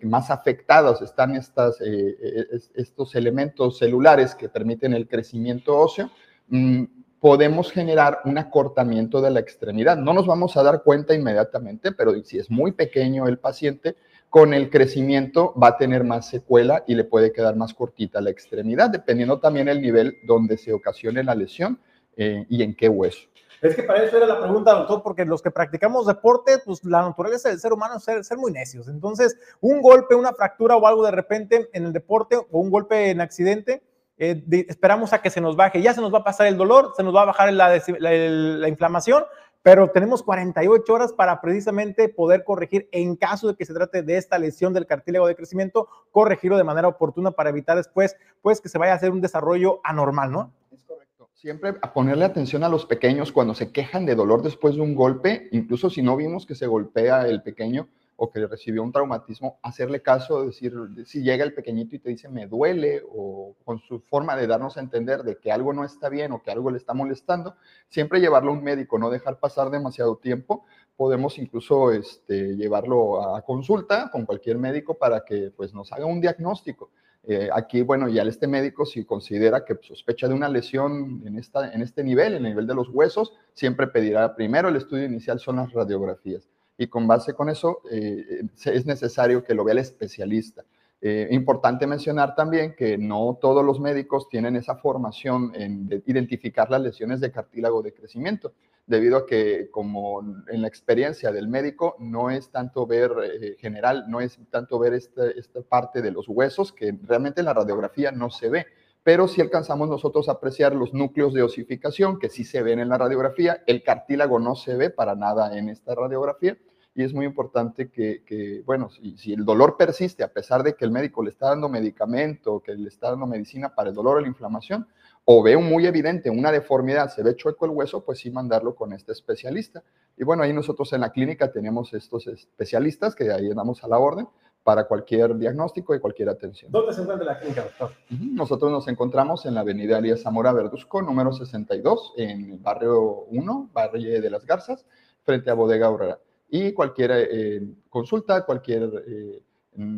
más afectados están estas, estos elementos celulares que permiten el crecimiento óseo, mm, podemos generar un acortamiento de la extremidad. No nos vamos a dar cuenta inmediatamente, pero si es muy pequeño el paciente, con el crecimiento va a tener más secuela y le puede quedar más cortita la extremidad, dependiendo también el nivel donde se ocasione la lesión eh, y en qué hueso. Es que para eso era la pregunta, doctor, porque los que practicamos deporte, pues la naturaleza del ser humano es ser, muy necios. Entonces, un golpe, una fractura o algo de repente en el deporte o un golpe en accidente, eh, esperamos a que se nos baje. Ya se nos va a pasar el dolor, se nos va a bajar la inflamación, pero tenemos 48 horas para precisamente poder corregir en caso de que se trate de esta lesión del cartílago de crecimiento, corregirlo de manera oportuna para evitar después, pues, que se vaya a hacer un desarrollo anormal, ¿no? Es correcto. Siempre a ponerle atención a los pequeños cuando se quejan de dolor después de un golpe, incluso si no vimos que se golpea el pequeño, o que recibió un traumatismo, hacerle caso, decir, si llega el pequeñito y te dice me duele, o con su forma de darnos a entender de que algo no está bien o que algo le está molestando, siempre llevarlo a un médico, no dejar pasar demasiado tiempo. Podemos incluso este, llevarlo a consulta con cualquier médico para que pues, nos haga un diagnóstico. Eh, aquí, bueno, ya este médico, si considera que sospecha de una lesión en, esta, en este nivel, en el nivel de los huesos, siempre pedirá primero el estudio inicial, son las radiografías y con base con eso eh, es necesario que lo vea el especialista. Eh, importante mencionar también que no todos los médicos tienen esa formación en identificar las lesiones de cartílago de crecimiento, debido a que como en la experiencia del médico no es tanto ver eh, general, no es tanto ver esta, esta parte de los huesos que realmente en la radiografía no se ve pero si alcanzamos nosotros a apreciar los núcleos de osificación, que sí se ven en la radiografía, el cartílago no se ve para nada en esta radiografía, y es muy importante que, bueno, si, si, el dolor persiste, a pesar de que el médico le está dando medicamento, que le está dando medicina para el dolor o la inflamación, o ve muy evidente una deformidad, se ve chueco el hueso, pues sí mandarlo con este especialista. Y bueno, ahí nosotros en la clínica tenemos estos especialistas que ahí damos a la orden para cualquier diagnóstico y cualquier atención. ¿Dónde se encuentra la clínica, doctor? Nosotros nos encontramos en la avenida Elías Zamora Verduzco, número 62, en el barrio 1, Valle de las Garzas, frente a Bodega Aurora. Y cualquier eh, consulta, cualquier eh,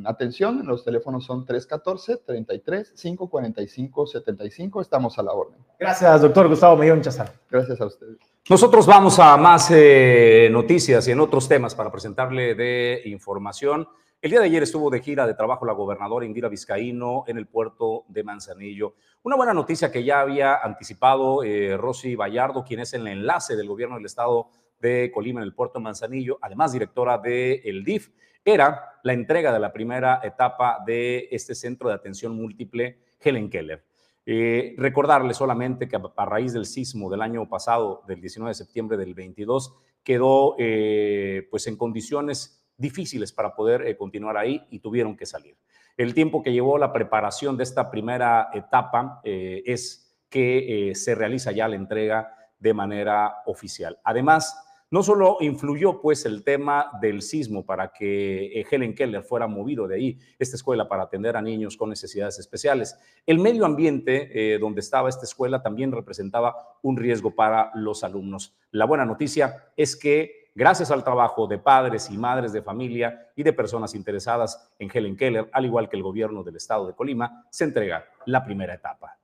atención, los teléfonos son 314-33-545-75, estamos a la orden. Gracias, doctor Gustavo Mellón Chazar. Gracias a ustedes. Nosotros vamos a más eh, noticias y en otros temas para presentarle de información. El día de ayer estuvo de gira de trabajo la gobernadora Indira Vizcaíno en el puerto de Manzanillo. Una buena noticia que ya había anticipado eh, Rosy Vallardo, quien es el enlace del gobierno del estado de Colima en el puerto de Manzanillo, además directora del el DIF, era la entrega de la primera etapa de este centro de atención múltiple Helen Keller. Eh, recordarle solamente que a, raíz del sismo del año pasado, del 19 de septiembre del 22, quedó eh, pues en condiciones difíciles para poder eh, continuar ahí y tuvieron que salir. El tiempo que llevó la preparación de esta primera etapa es que se realiza ya la entrega de manera oficial. Además, no solo influyó pues el tema del sismo para que eh, Helen Keller fuera movido de ahí, esta escuela para atender a niños con necesidades especiales. El medio ambiente eh, donde estaba esta escuela también representaba un riesgo para los alumnos. La buena noticia es que gracias al trabajo de padres y madres de familia y de personas interesadas en Helen Keller, al igual que el gobierno del estado de Colima, se entrega la primera etapa.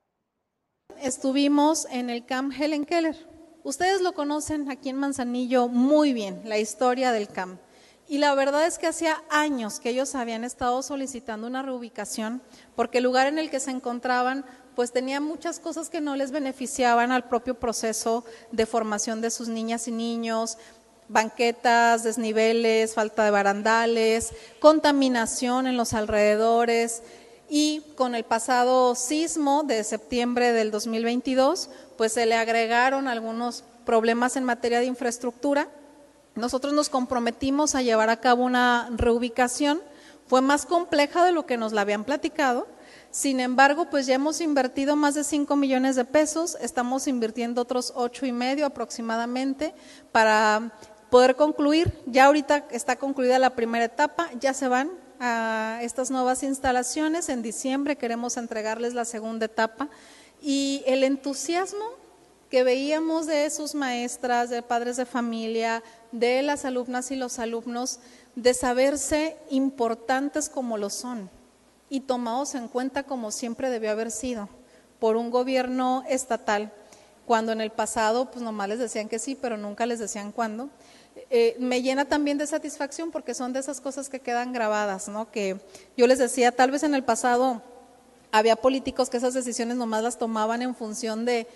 Estuvimos en el Camp Helen Keller Ustedes lo conocen aquí en Manzanillo muy bien, la historia del CAM. Y la verdad es que hacía años que ellos habían estado solicitando una reubicación porque el lugar en el que se encontraban pues tenía muchas cosas que no les beneficiaban al propio proceso de formación de sus niñas y niños, banquetas, desniveles, falta de barandales, contaminación en los alrededores y con el pasado sismo de septiembre del 2022, pues se le agregaron algunos problemas en materia de infraestructura. Nosotros nos comprometimos a llevar a cabo una reubicación, fue más compleja de lo que nos la habían platicado, sin embargo, pues ya hemos invertido más de 5 millones de pesos, estamos invirtiendo otros ocho y medio aproximadamente para poder concluir. Ya ahorita está concluida la primera etapa, ya se van a estas nuevas instalaciones. En diciembre queremos entregarles la segunda etapa y el entusiasmo que veíamos de sus maestras, de padres de familia, de las alumnas y los alumnos, de saberse importantes como lo son y tomados en cuenta como siempre debió haber sido por un gobierno estatal, cuando en el pasado pues nomás les decían que sí, pero nunca les decían cuándo. Eh, me llena también de satisfacción porque son de esas cosas que quedan grabadas, ¿no? Que yo les decía, tal vez en el pasado había políticos que esas decisiones nomás las tomaban en función de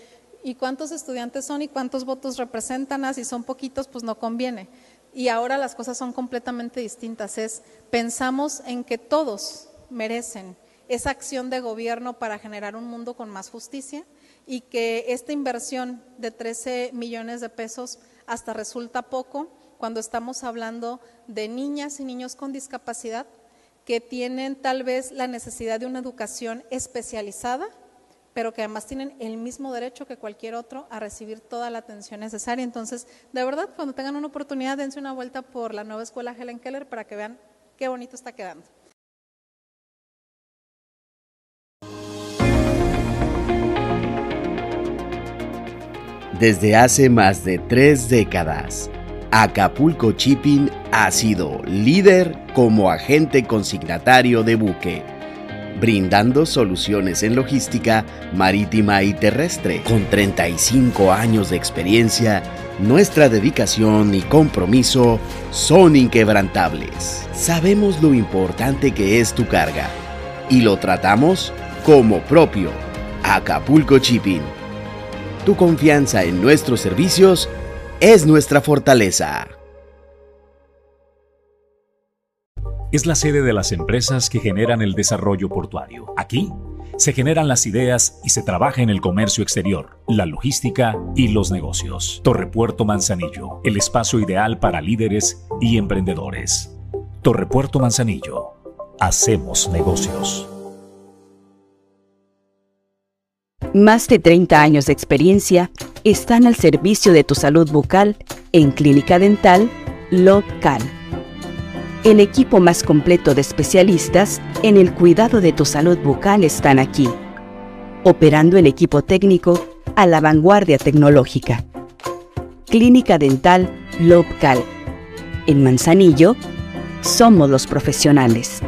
¿y cuántos estudiantes son y cuántos votos representan? Ah, si son poquitos, pues no conviene. Y ahora las cosas son completamente distintas. Es pensamos en que todos merecen esa acción de gobierno para generar un mundo con más justicia y que esta inversión de 13 millones de pesos hasta resulta poco cuando estamos hablando de niñas y niños con discapacidad que tienen tal vez la necesidad de una educación especializada, pero que además tienen el mismo derecho que cualquier otro a recibir toda la atención necesaria. Entonces, de verdad, cuando tengan una oportunidad, dense una vuelta por la nueva escuela Helen Keller para que vean qué bonito está quedando. Desde hace más de tres décadas, Acapulco Shipping ha sido líder como agente consignatario de buque, brindando soluciones en logística marítima y terrestre. Con 35 años de experiencia, nuestra dedicación y compromiso son inquebrantables. Sabemos lo importante que es tu carga y lo tratamos como propio. Acapulco Shipping tu confianza en nuestros servicios es nuestra fortaleza. Es la sede de las empresas que generan el desarrollo portuario. Aquí se generan las ideas y se trabaja en el comercio exterior, la logística y los negocios. Torrepuerto Manzanillo, el espacio ideal para líderes y emprendedores. Torrepuerto Manzanillo, hacemos negocios. Más de 30 años de experiencia están al servicio de tu salud bucal en Clínica Dental Local. El equipo más completo de especialistas en el cuidado de tu salud bucal están aquí, operando el equipo técnico a la vanguardia tecnológica. Clínica Dental Local. En Manzanillo, somos los profesionales.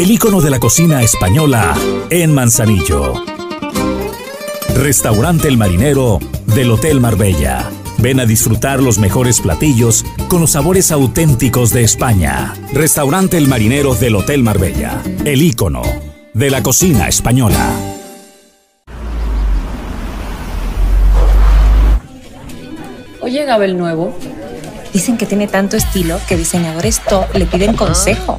El ícono de la cocina española en Manzanillo. Restaurante El Marinero del Hotel Marbella. Ven a disfrutar los mejores platillos con los sabores auténticos de España. Restaurante El Marinero del Hotel Marbella. El ícono de la cocina española. Oye, Gabel Nuevo. Dicen que tiene tanto estilo que diseñadores top le piden consejo.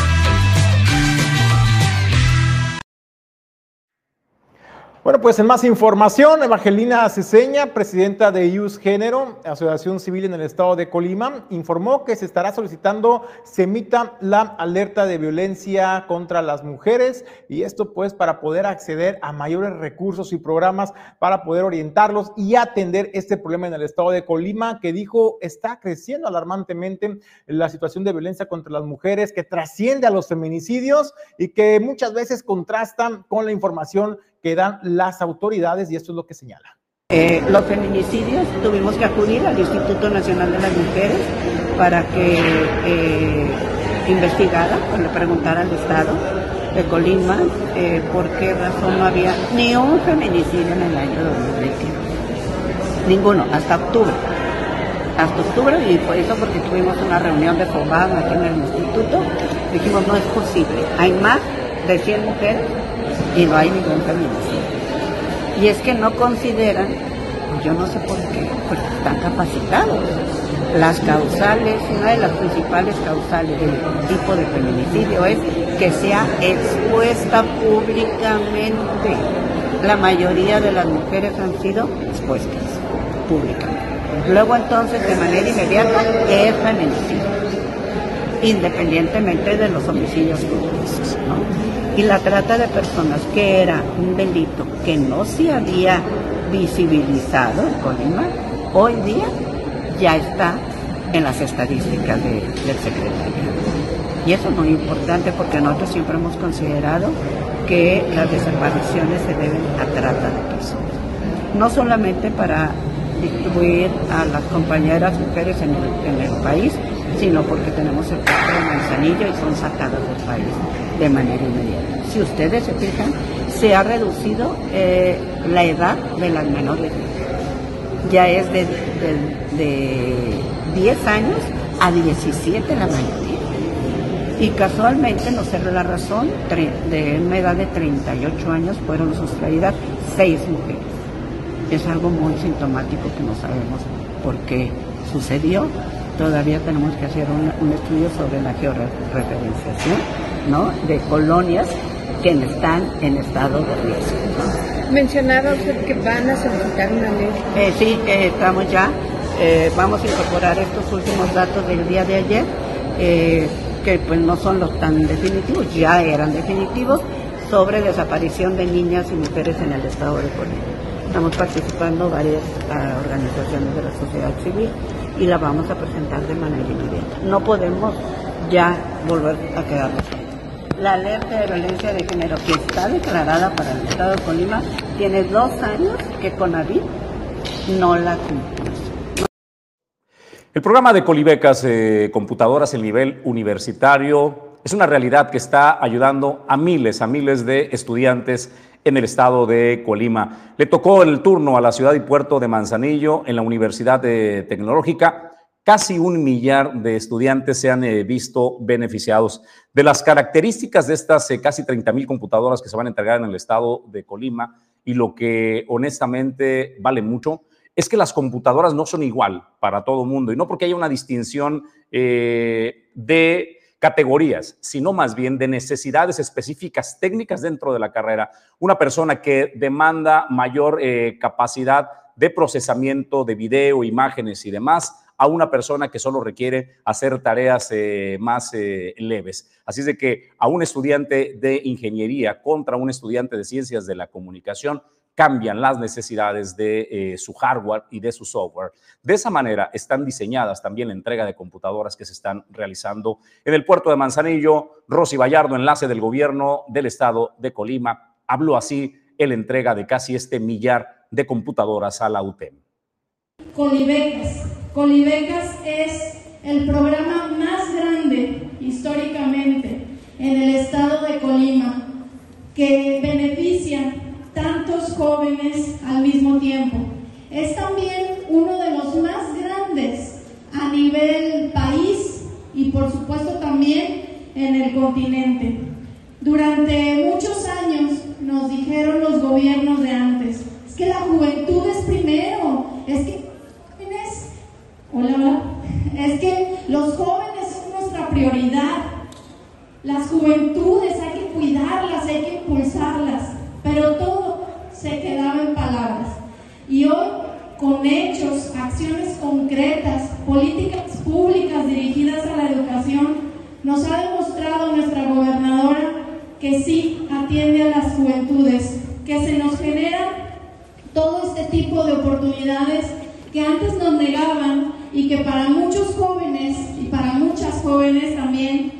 Bueno, pues en más información, Evangelina Ceseña, presidenta de IUS Género, Asociación Civil en el Estado de Colima, informó que se estará solicitando se emita la alerta de violencia contra las mujeres y esto pues para poder acceder a mayores recursos y programas para poder orientarlos y atender este problema en el Estado de Colima que dijo está creciendo alarmantemente la situación de violencia contra las mujeres que trasciende a los feminicidios y que muchas veces contrastan con la información que dan las autoridades y esto es lo que señala. Eh, los feminicidios tuvimos que acudir al Instituto Nacional de las Mujeres para que eh, investigara, le preguntara al Estado de Colima eh, por qué razón no había ni un feminicidio en el año 2021. Ninguno, hasta octubre. Hasta octubre y por eso porque tuvimos una reunión de FOBAM aquí en el instituto, dijimos no es posible. Hay más de 100 mujeres y no hay ningún feminicidio. Y es que no consideran, yo no sé por qué, porque están capacitados. Las causales, una de las principales causales del tipo de feminicidio es que sea expuesta públicamente. La mayoría de las mujeres han sido expuestas públicamente. Luego entonces, de manera inmediata, es feminicidio, independientemente de los homicidios públicos. Y la trata de personas, que era un delito que no se había visibilizado en Colima, hoy día ya está en las estadísticas del secretario. Y eso es muy importante porque nosotros siempre hemos considerado que las desapariciones se deben a trata de personas. No solamente para distribuir a las compañeras mujeres en el, en el país, sino porque tenemos el caso de Manzanillo y son sacadas del país de manera inmediata. Si ustedes se fijan, se ha reducido eh, la edad de las menores. Ya es de, de 10 años a 17 la mayoría. Y casualmente, no sé la razón, de una edad de 38 años fueron sustraídas 6 mujeres. Es algo muy sintomático que no sabemos por qué sucedió todavía tenemos que hacer un, estudio sobre la georreferenciación ¿no? de colonias que están en estado de riesgo. Mencionaba usted que van a solicitar una ley. Eh, sí, estamos ya. Eh, vamos a incorporar estos últimos datos del día de ayer, eh, que pues no son los tan definitivos, ya eran definitivos, sobre desaparición de niñas y mujeres en el estado de Colombia. Estamos participando varias ah, organizaciones de la sociedad civil y la vamos a presentar de manera inmediata. No podemos ya volver a quedarnos. La alerta de violencia de género que está declarada para el Estado de Colima tiene dos años que Conavit no la cumple. El programa de Colibecas eh, Computadoras en nivel universitario es una realidad que está ayudando a miles, a miles de estudiantes en el estado de Colima. Le tocó el turno a la ciudad y puerto de Manzanillo en la Universidad Tecnológica. Casi un millar de estudiantes se han eh, visto beneficiados. De las características de estas eh, casi 30 mil computadoras que se van a entregar en el estado de Colima y lo que honestamente vale mucho, es que las computadoras no son igual para todo mundo y no porque haya una distinción eh, de categorías, sino más bien de necesidades específicas técnicas dentro de la carrera. Una persona que demanda mayor eh, capacidad de procesamiento de video, imágenes y demás, a una persona que solo requiere hacer tareas eh, más eh, leves. Así es de que a un estudiante de ingeniería contra un estudiante de ciencias de la comunicación cambian las necesidades de eh, su hardware y de su software. De esa manera están diseñadas también la entrega de computadoras que se están realizando en el puerto de Manzanillo. Rosy Vallardo, enlace del gobierno del estado de Colima, habló así en la entrega de casi este millar de computadoras a la UTEM. Colibecas. Colibecas es el programa más grande históricamente en el estado de Colima que beneficia jóvenes al mismo tiempo. Es también uno de los más grandes a nivel país y por supuesto también en el continente. Durante muchos años nos dijeron los gobiernos de antes, es que la juventud es primero, es que Hola, Es que los jóvenes son nuestra prioridad. Las juventudes hay que cuidarlas, hay que impulsarlas, pero todo se quedaba en palabras. Y hoy, con hechos, acciones concretas, políticas públicas dirigidas a la educación, nos ha demostrado nuestra gobernadora que sí atiende a las juventudes, que se nos genera todo este tipo de oportunidades que antes nos negaban y que para muchos jóvenes y para muchas jóvenes también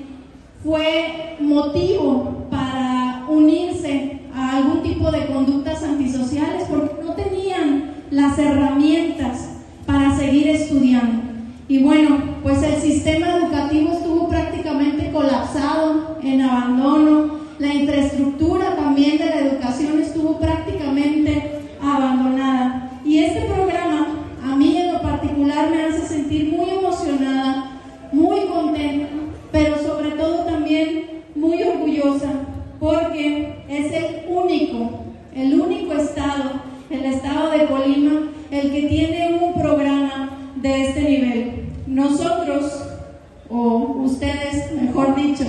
fue motivo para unirse a algún tipo de conductas antisociales porque no tenían las herramientas para seguir estudiando. Y bueno, pues el sistema educativo estuvo prácticamente colapsado, en abandono, la infraestructura también de la educación estuvo prácticamente abandonada. Y este programa a mí en lo particular me hace sentir muy emocionada, muy contenta, pero sobre todo también muy orgullosa, porque es el único, el único estado, el estado de Colima, el que tiene un programa de este nivel. Nosotros, o ustedes, mejor dicho,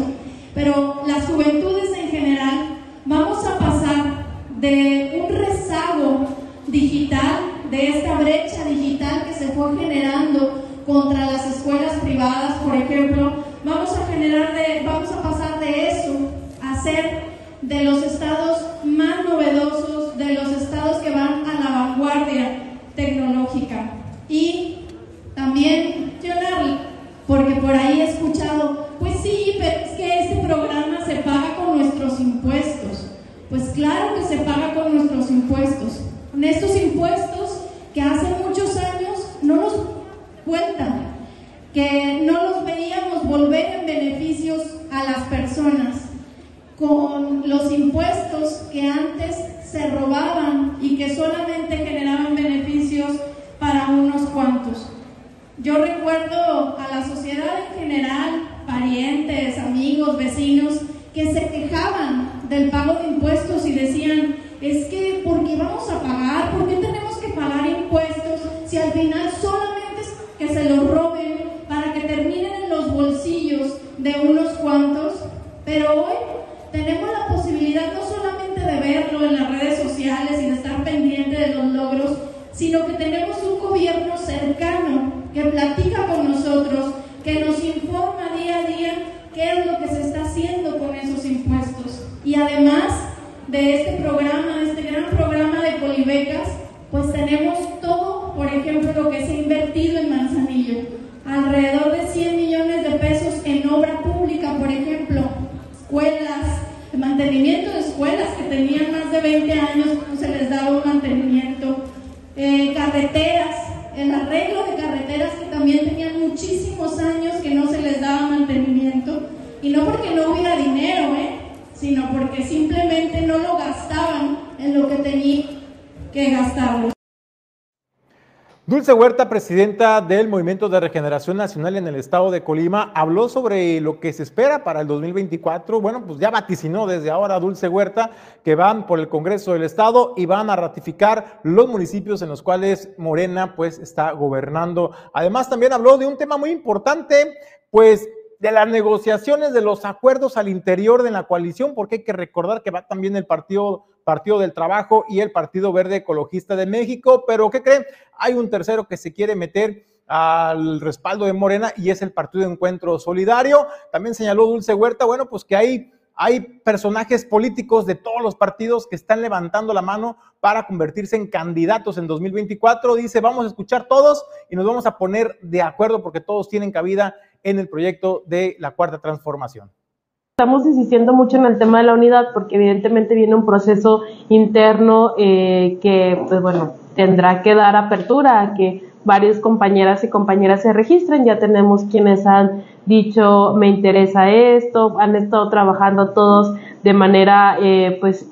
pero las juventudes en general, vamos a pasar de un rezago digital de esta brecha digital que se fue generando contra las escuelas privadas, por ejemplo, vamos a generar de, vamos a pasar de eso a ser de los estados más novedosos, de los estados que van a la vanguardia tecnológica. Y también mencionarle, porque por ahí he escuchado, pues sí, pero es que este programa se paga con nuestros impuestos. Pues claro que se paga con nuestros impuestos. Con estos impuestos que hace muchos años no nos cuentan, que no los veíamos volver en beneficios a las personas con los impuestos que antes se robaban y que solamente generaban beneficios para unos cuantos. Yo recuerdo a la sociedad en general, parientes, amigos, vecinos, que se quejaban del pago de impuestos y decían, es que, ¿por qué vamos a pagar? ¿Por qué tenemos que pagar impuestos si al final solamente es que se los roben para que terminen en los bolsillos de unos cuantos? Pero hoy tenemos la posibilidad no solamente de verlo en las redes sociales y de estar pendiente de los logros, sino que tenemos un gobierno cercano que platica con nosotros, que nos informa día a día qué es lo que se está haciendo con esos impuestos. Y además de este programa, de este gran programa de polibecas, pues tenemos todo, por ejemplo, lo que se ha invertido en Manzanillo. Alrededor de 100 millones de pesos en obra pública, por ejemplo, escuelas, mantenimiento de escuelas que tenían más de 20 años, no se les daba un mantenimiento, eh, carreteras, el arreglo de carreteras que también tenían muchísimos años que no se les daba mantenimiento, y no porque no hubiera dinero, ¿eh? sino porque simplemente no lo gastaban en lo que tenían que gastarlo. Dulce Huerta, presidenta del Movimiento de Regeneración Nacional en el estado de Colima, habló sobre lo que se espera para el 2024. Bueno, pues ya vaticinó desde ahora Dulce Huerta que van por el Congreso del Estado y van a ratificar los municipios en los cuales Morena pues está gobernando. Además también habló de un tema muy importante, pues de las negociaciones, de los acuerdos al interior de la coalición, porque hay que recordar que va también el Partido, Partido del Trabajo y el Partido Verde Ecologista de México, pero ¿qué creen? Hay un tercero que se quiere meter al respaldo de Morena y es el Partido de Encuentro Solidario. También señaló Dulce Huerta, bueno, pues que hay hay personajes políticos de todos los partidos que están levantando la mano para convertirse en candidatos en 2024. Dice, vamos a escuchar todos y nos vamos a poner de acuerdo porque todos tienen cabida en el proyecto de la cuarta transformación. Estamos insistiendo mucho en el tema de la unidad porque evidentemente viene un proceso interno eh, que, pues bueno, tendrá que dar apertura a que varias compañeras y compañeras se registren. Ya tenemos quienes han dicho me interesa esto, han estado trabajando todos de manera eh, pues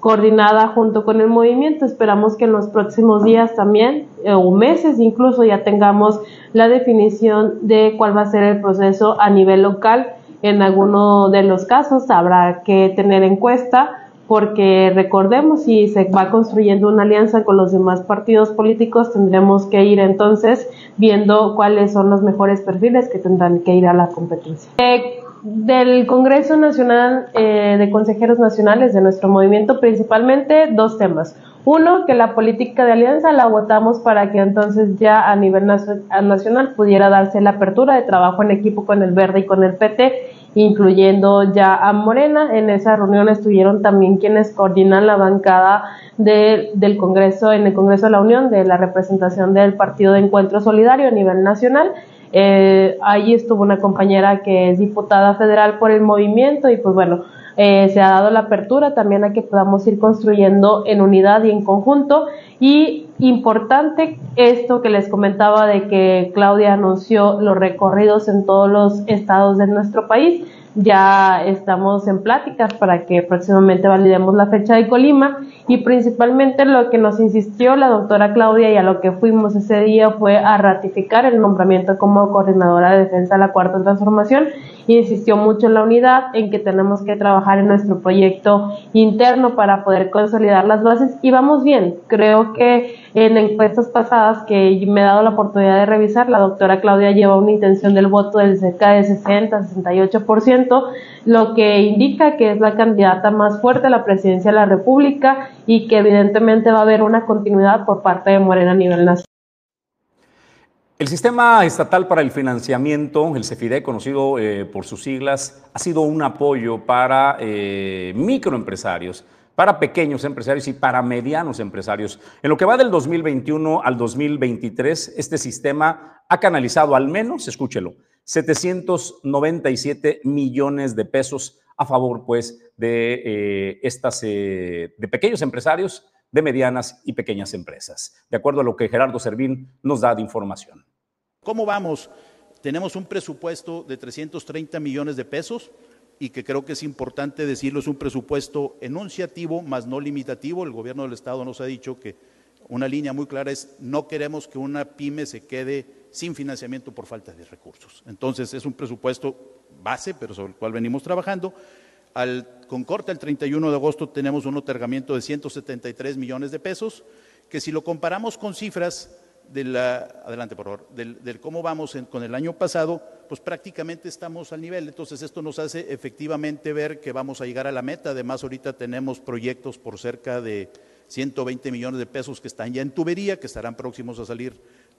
coordinada junto con el movimiento. Esperamos que en los próximos días también, eh, o meses incluso, ya tengamos la definición de cuál va a ser el proceso a nivel local. En alguno de los casos habrá que tener encuesta porque recordemos, si se va construyendo una alianza con los demás partidos políticos, tendremos que ir entonces viendo cuáles son los mejores perfiles que tendrán que ir a la competencia. Eh, del Congreso Nacional eh, de Consejeros Nacionales de nuestro movimiento, principalmente dos temas. Uno, que la política de alianza la votamos para que entonces ya a nivel nacional pudiera darse la apertura de trabajo en equipo con el Verde y con el PT, incluyendo ya a Morena. En esa reunión estuvieron también quienes coordinan la bancada del Congreso, en el Congreso de la Unión, de la representación del Partido de Encuentro Solidario a nivel nacional eh, ahí estuvo una compañera que es diputada federal por el movimiento y pues bueno, eh, se ha dado la apertura también a que podamos ir construyendo en unidad y en conjunto. Y importante esto que les comentaba de que Claudia anunció los recorridos en todos los estados de nuestro país. Ya estamos en pláticas para que próximamente validemos la fecha de Colima. Y principalmente lo que nos insistió la doctora Claudia y a lo que fuimos ese día fue a ratificar el nombramiento como coordinadora de defensa de la cuarta transformación insistió mucho en la unidad, en que tenemos que trabajar en nuestro proyecto interno para poder consolidar las bases y vamos bien. Creo que en encuestas pasadas que me he dado la oportunidad de revisar, la doctora Claudia lleva una intención del voto del cerca de 60, 68%, lo que indica que es la candidata más fuerte a la presidencia de la República y que evidentemente va a haber una continuidad por parte de Morena a nivel nacional. El Sistema Estatal para el Financiamiento, el CEFIDE, conocido eh, por sus siglas, ha sido un apoyo para eh, microempresarios, para pequeños empresarios y para medianos empresarios. En lo que va del 2021 al 2023, este sistema ha canalizado al menos, escúchelo, 797 millones de pesos a favor, pues, de eh, estas, de pequeños empresarios, de medianas y pequeñas empresas, de acuerdo a lo que Gerardo Servín nos da de información. ¿Cómo vamos? Tenemos un presupuesto de 330 millones de pesos y que creo que es importante decirlo, es un presupuesto enunciativo, más no limitativo. El gobierno del Estado nos ha dicho que una línea muy clara es no queremos que una pyme se quede sin financiamiento por falta de recursos. Entonces es un presupuesto base, pero sobre el cual venimos trabajando. Al, con corte al 31 de agosto tenemos un otorgamiento de 173 millones de pesos, que si lo comparamos con cifras adelante por favor, del, cómo vamos con el año pasado, pues prácticamente estamos al nivel. Entonces esto nos hace efectivamente ver que vamos a llegar a la meta. Además ahorita tenemos proyectos por cerca de 120 millones de pesos que están ya en tubería, que estarán próximos a salir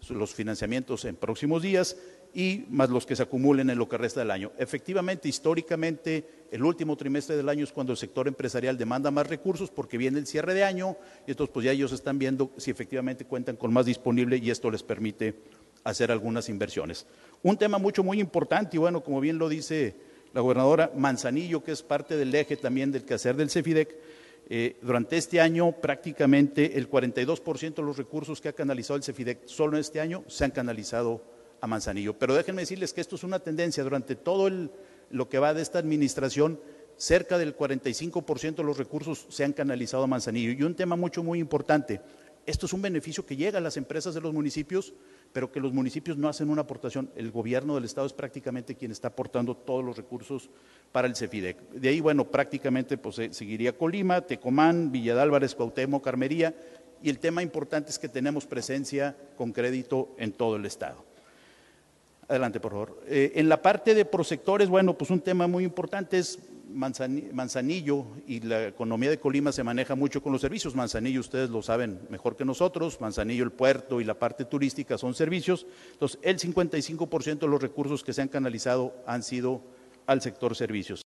los financiamientos en próximos días y más los que se acumulen en lo que resta del año. Efectivamente, históricamente, el último trimestre del año es cuando el sector empresarial demanda más recursos porque viene el cierre de año y entonces pues ya ellos están viendo si efectivamente cuentan con más disponible y esto les permite hacer algunas inversiones. Un tema mucho muy importante y bueno, como bien lo dice la gobernadora Manzanillo, que es parte del eje también del quehacer del CEFIDEC, eh, durante este año prácticamente el 42% de los recursos que ha canalizado el CEFIDEC solo en este año se han canalizado a Manzanillo. Pero déjenme decirles que esto es una tendencia durante todo lo que va de esta administración. Cerca del 45% de los recursos se han canalizado a Manzanillo. Y un tema mucho, muy importante, esto es un beneficio que llega a las empresas de los municipios, pero que los municipios no hacen una aportación. El gobierno del Estado es prácticamente quien está aportando todos los recursos para el CEFIDEC. De ahí, bueno, prácticamente pues, seguiría Colima, Tecomán, Villa de Álvarez, Cuauhtémoc, Carmería, y el tema importante es que tenemos presencia con crédito en todo el Estado. Adelante, por favor. Eh, en la parte de prosectores, bueno, pues un tema muy importante es Manzanillo y la economía de Colima se maneja mucho con los servicios. Manzanillo, ustedes lo saben mejor que nosotros, Manzanillo, el puerto y la parte turística son servicios. Entonces, el 55% de los recursos que se han canalizado han sido al sector servicios.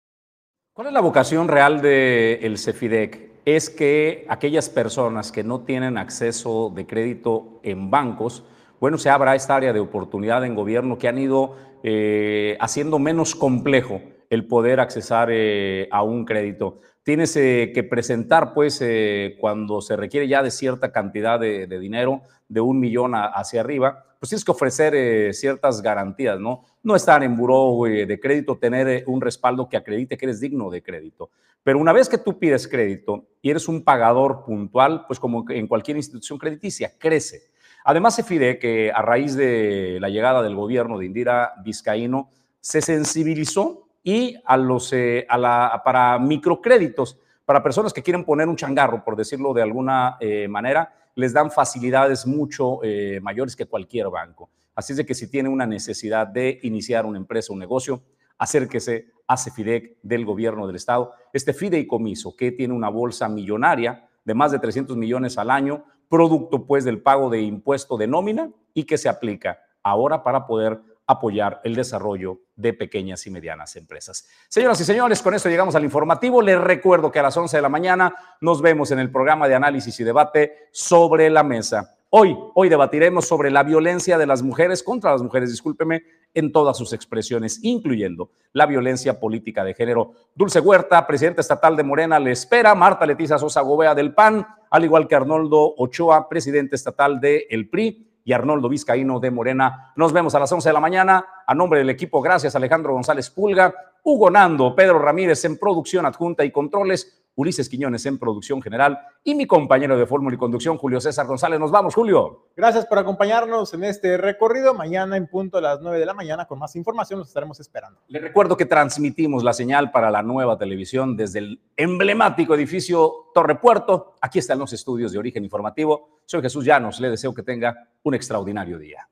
¿Cuál es la vocación real del CEFIDEC? Es que aquellas personas que no tienen acceso de crédito en bancos, bueno, se abra esta área de oportunidad en gobierno que han ido eh, haciendo menos complejo el poder accesar eh, a un crédito. Tienes eh, que presentar, pues, cuando se requiere ya de cierta cantidad de, dinero, de un millón hacia arriba, pues tienes que ofrecer ciertas garantías, ¿no? No estar en buró de crédito, tener un respaldo que acredite que eres digno de crédito. Pero una vez que tú pides crédito y eres un pagador puntual, pues como en cualquier institución crediticia, crece. Además, se fide que a raíz de la llegada del gobierno de Indira Vizcaíno, se sensibilizó y a los, eh, a la, para microcréditos, para personas que quieren poner un changarro, por decirlo de alguna eh, manera, les dan facilidades mucho eh, mayores que cualquier banco. Así es de que si tiene una necesidad de iniciar una empresa, un negocio, acérquese a CEFIDEC del gobierno del estado. Este fideicomiso que tiene una bolsa millonaria de más de 300 millones al año, producto pues del pago de impuesto de nómina y que se aplica ahora para poder apoyar el desarrollo de pequeñas y medianas empresas. Señoras y señores, con esto llegamos al informativo. Les recuerdo que a las 11 de la mañana nos vemos en el programa de análisis y debate sobre la mesa. Hoy, hoy debatiremos sobre la violencia de las mujeres contra las mujeres, discúlpeme, en todas sus expresiones, incluyendo la violencia política de género. Dulce Huerta, presidenta estatal de Morena, le espera. Marta Leticia Sosa Gobea del PAN, al igual que Arnoldo Ochoa, presidente estatal de El PRI y Arnoldo Vizcaíno de Morena. Nos vemos a las 11 de la mañana. A nombre del equipo, gracias Alejandro González Pulga, Hugo Nando, Pedro Ramírez en producción adjunta y controles, Ulises Quiñones en producción general y mi compañero de fórmula y conducción, Julio César González. Nos vamos, Julio. Gracias por acompañarnos en este recorrido. Mañana en punto a las 9 de la mañana con más información los estaremos esperando. Le recuerdo que transmitimos la señal para la nueva televisión desde el emblemático edificio Torre Puerto. Aquí están los estudios de origen informativo. Soy Jesús Llanos. Le deseo que tenga un extraordinario día.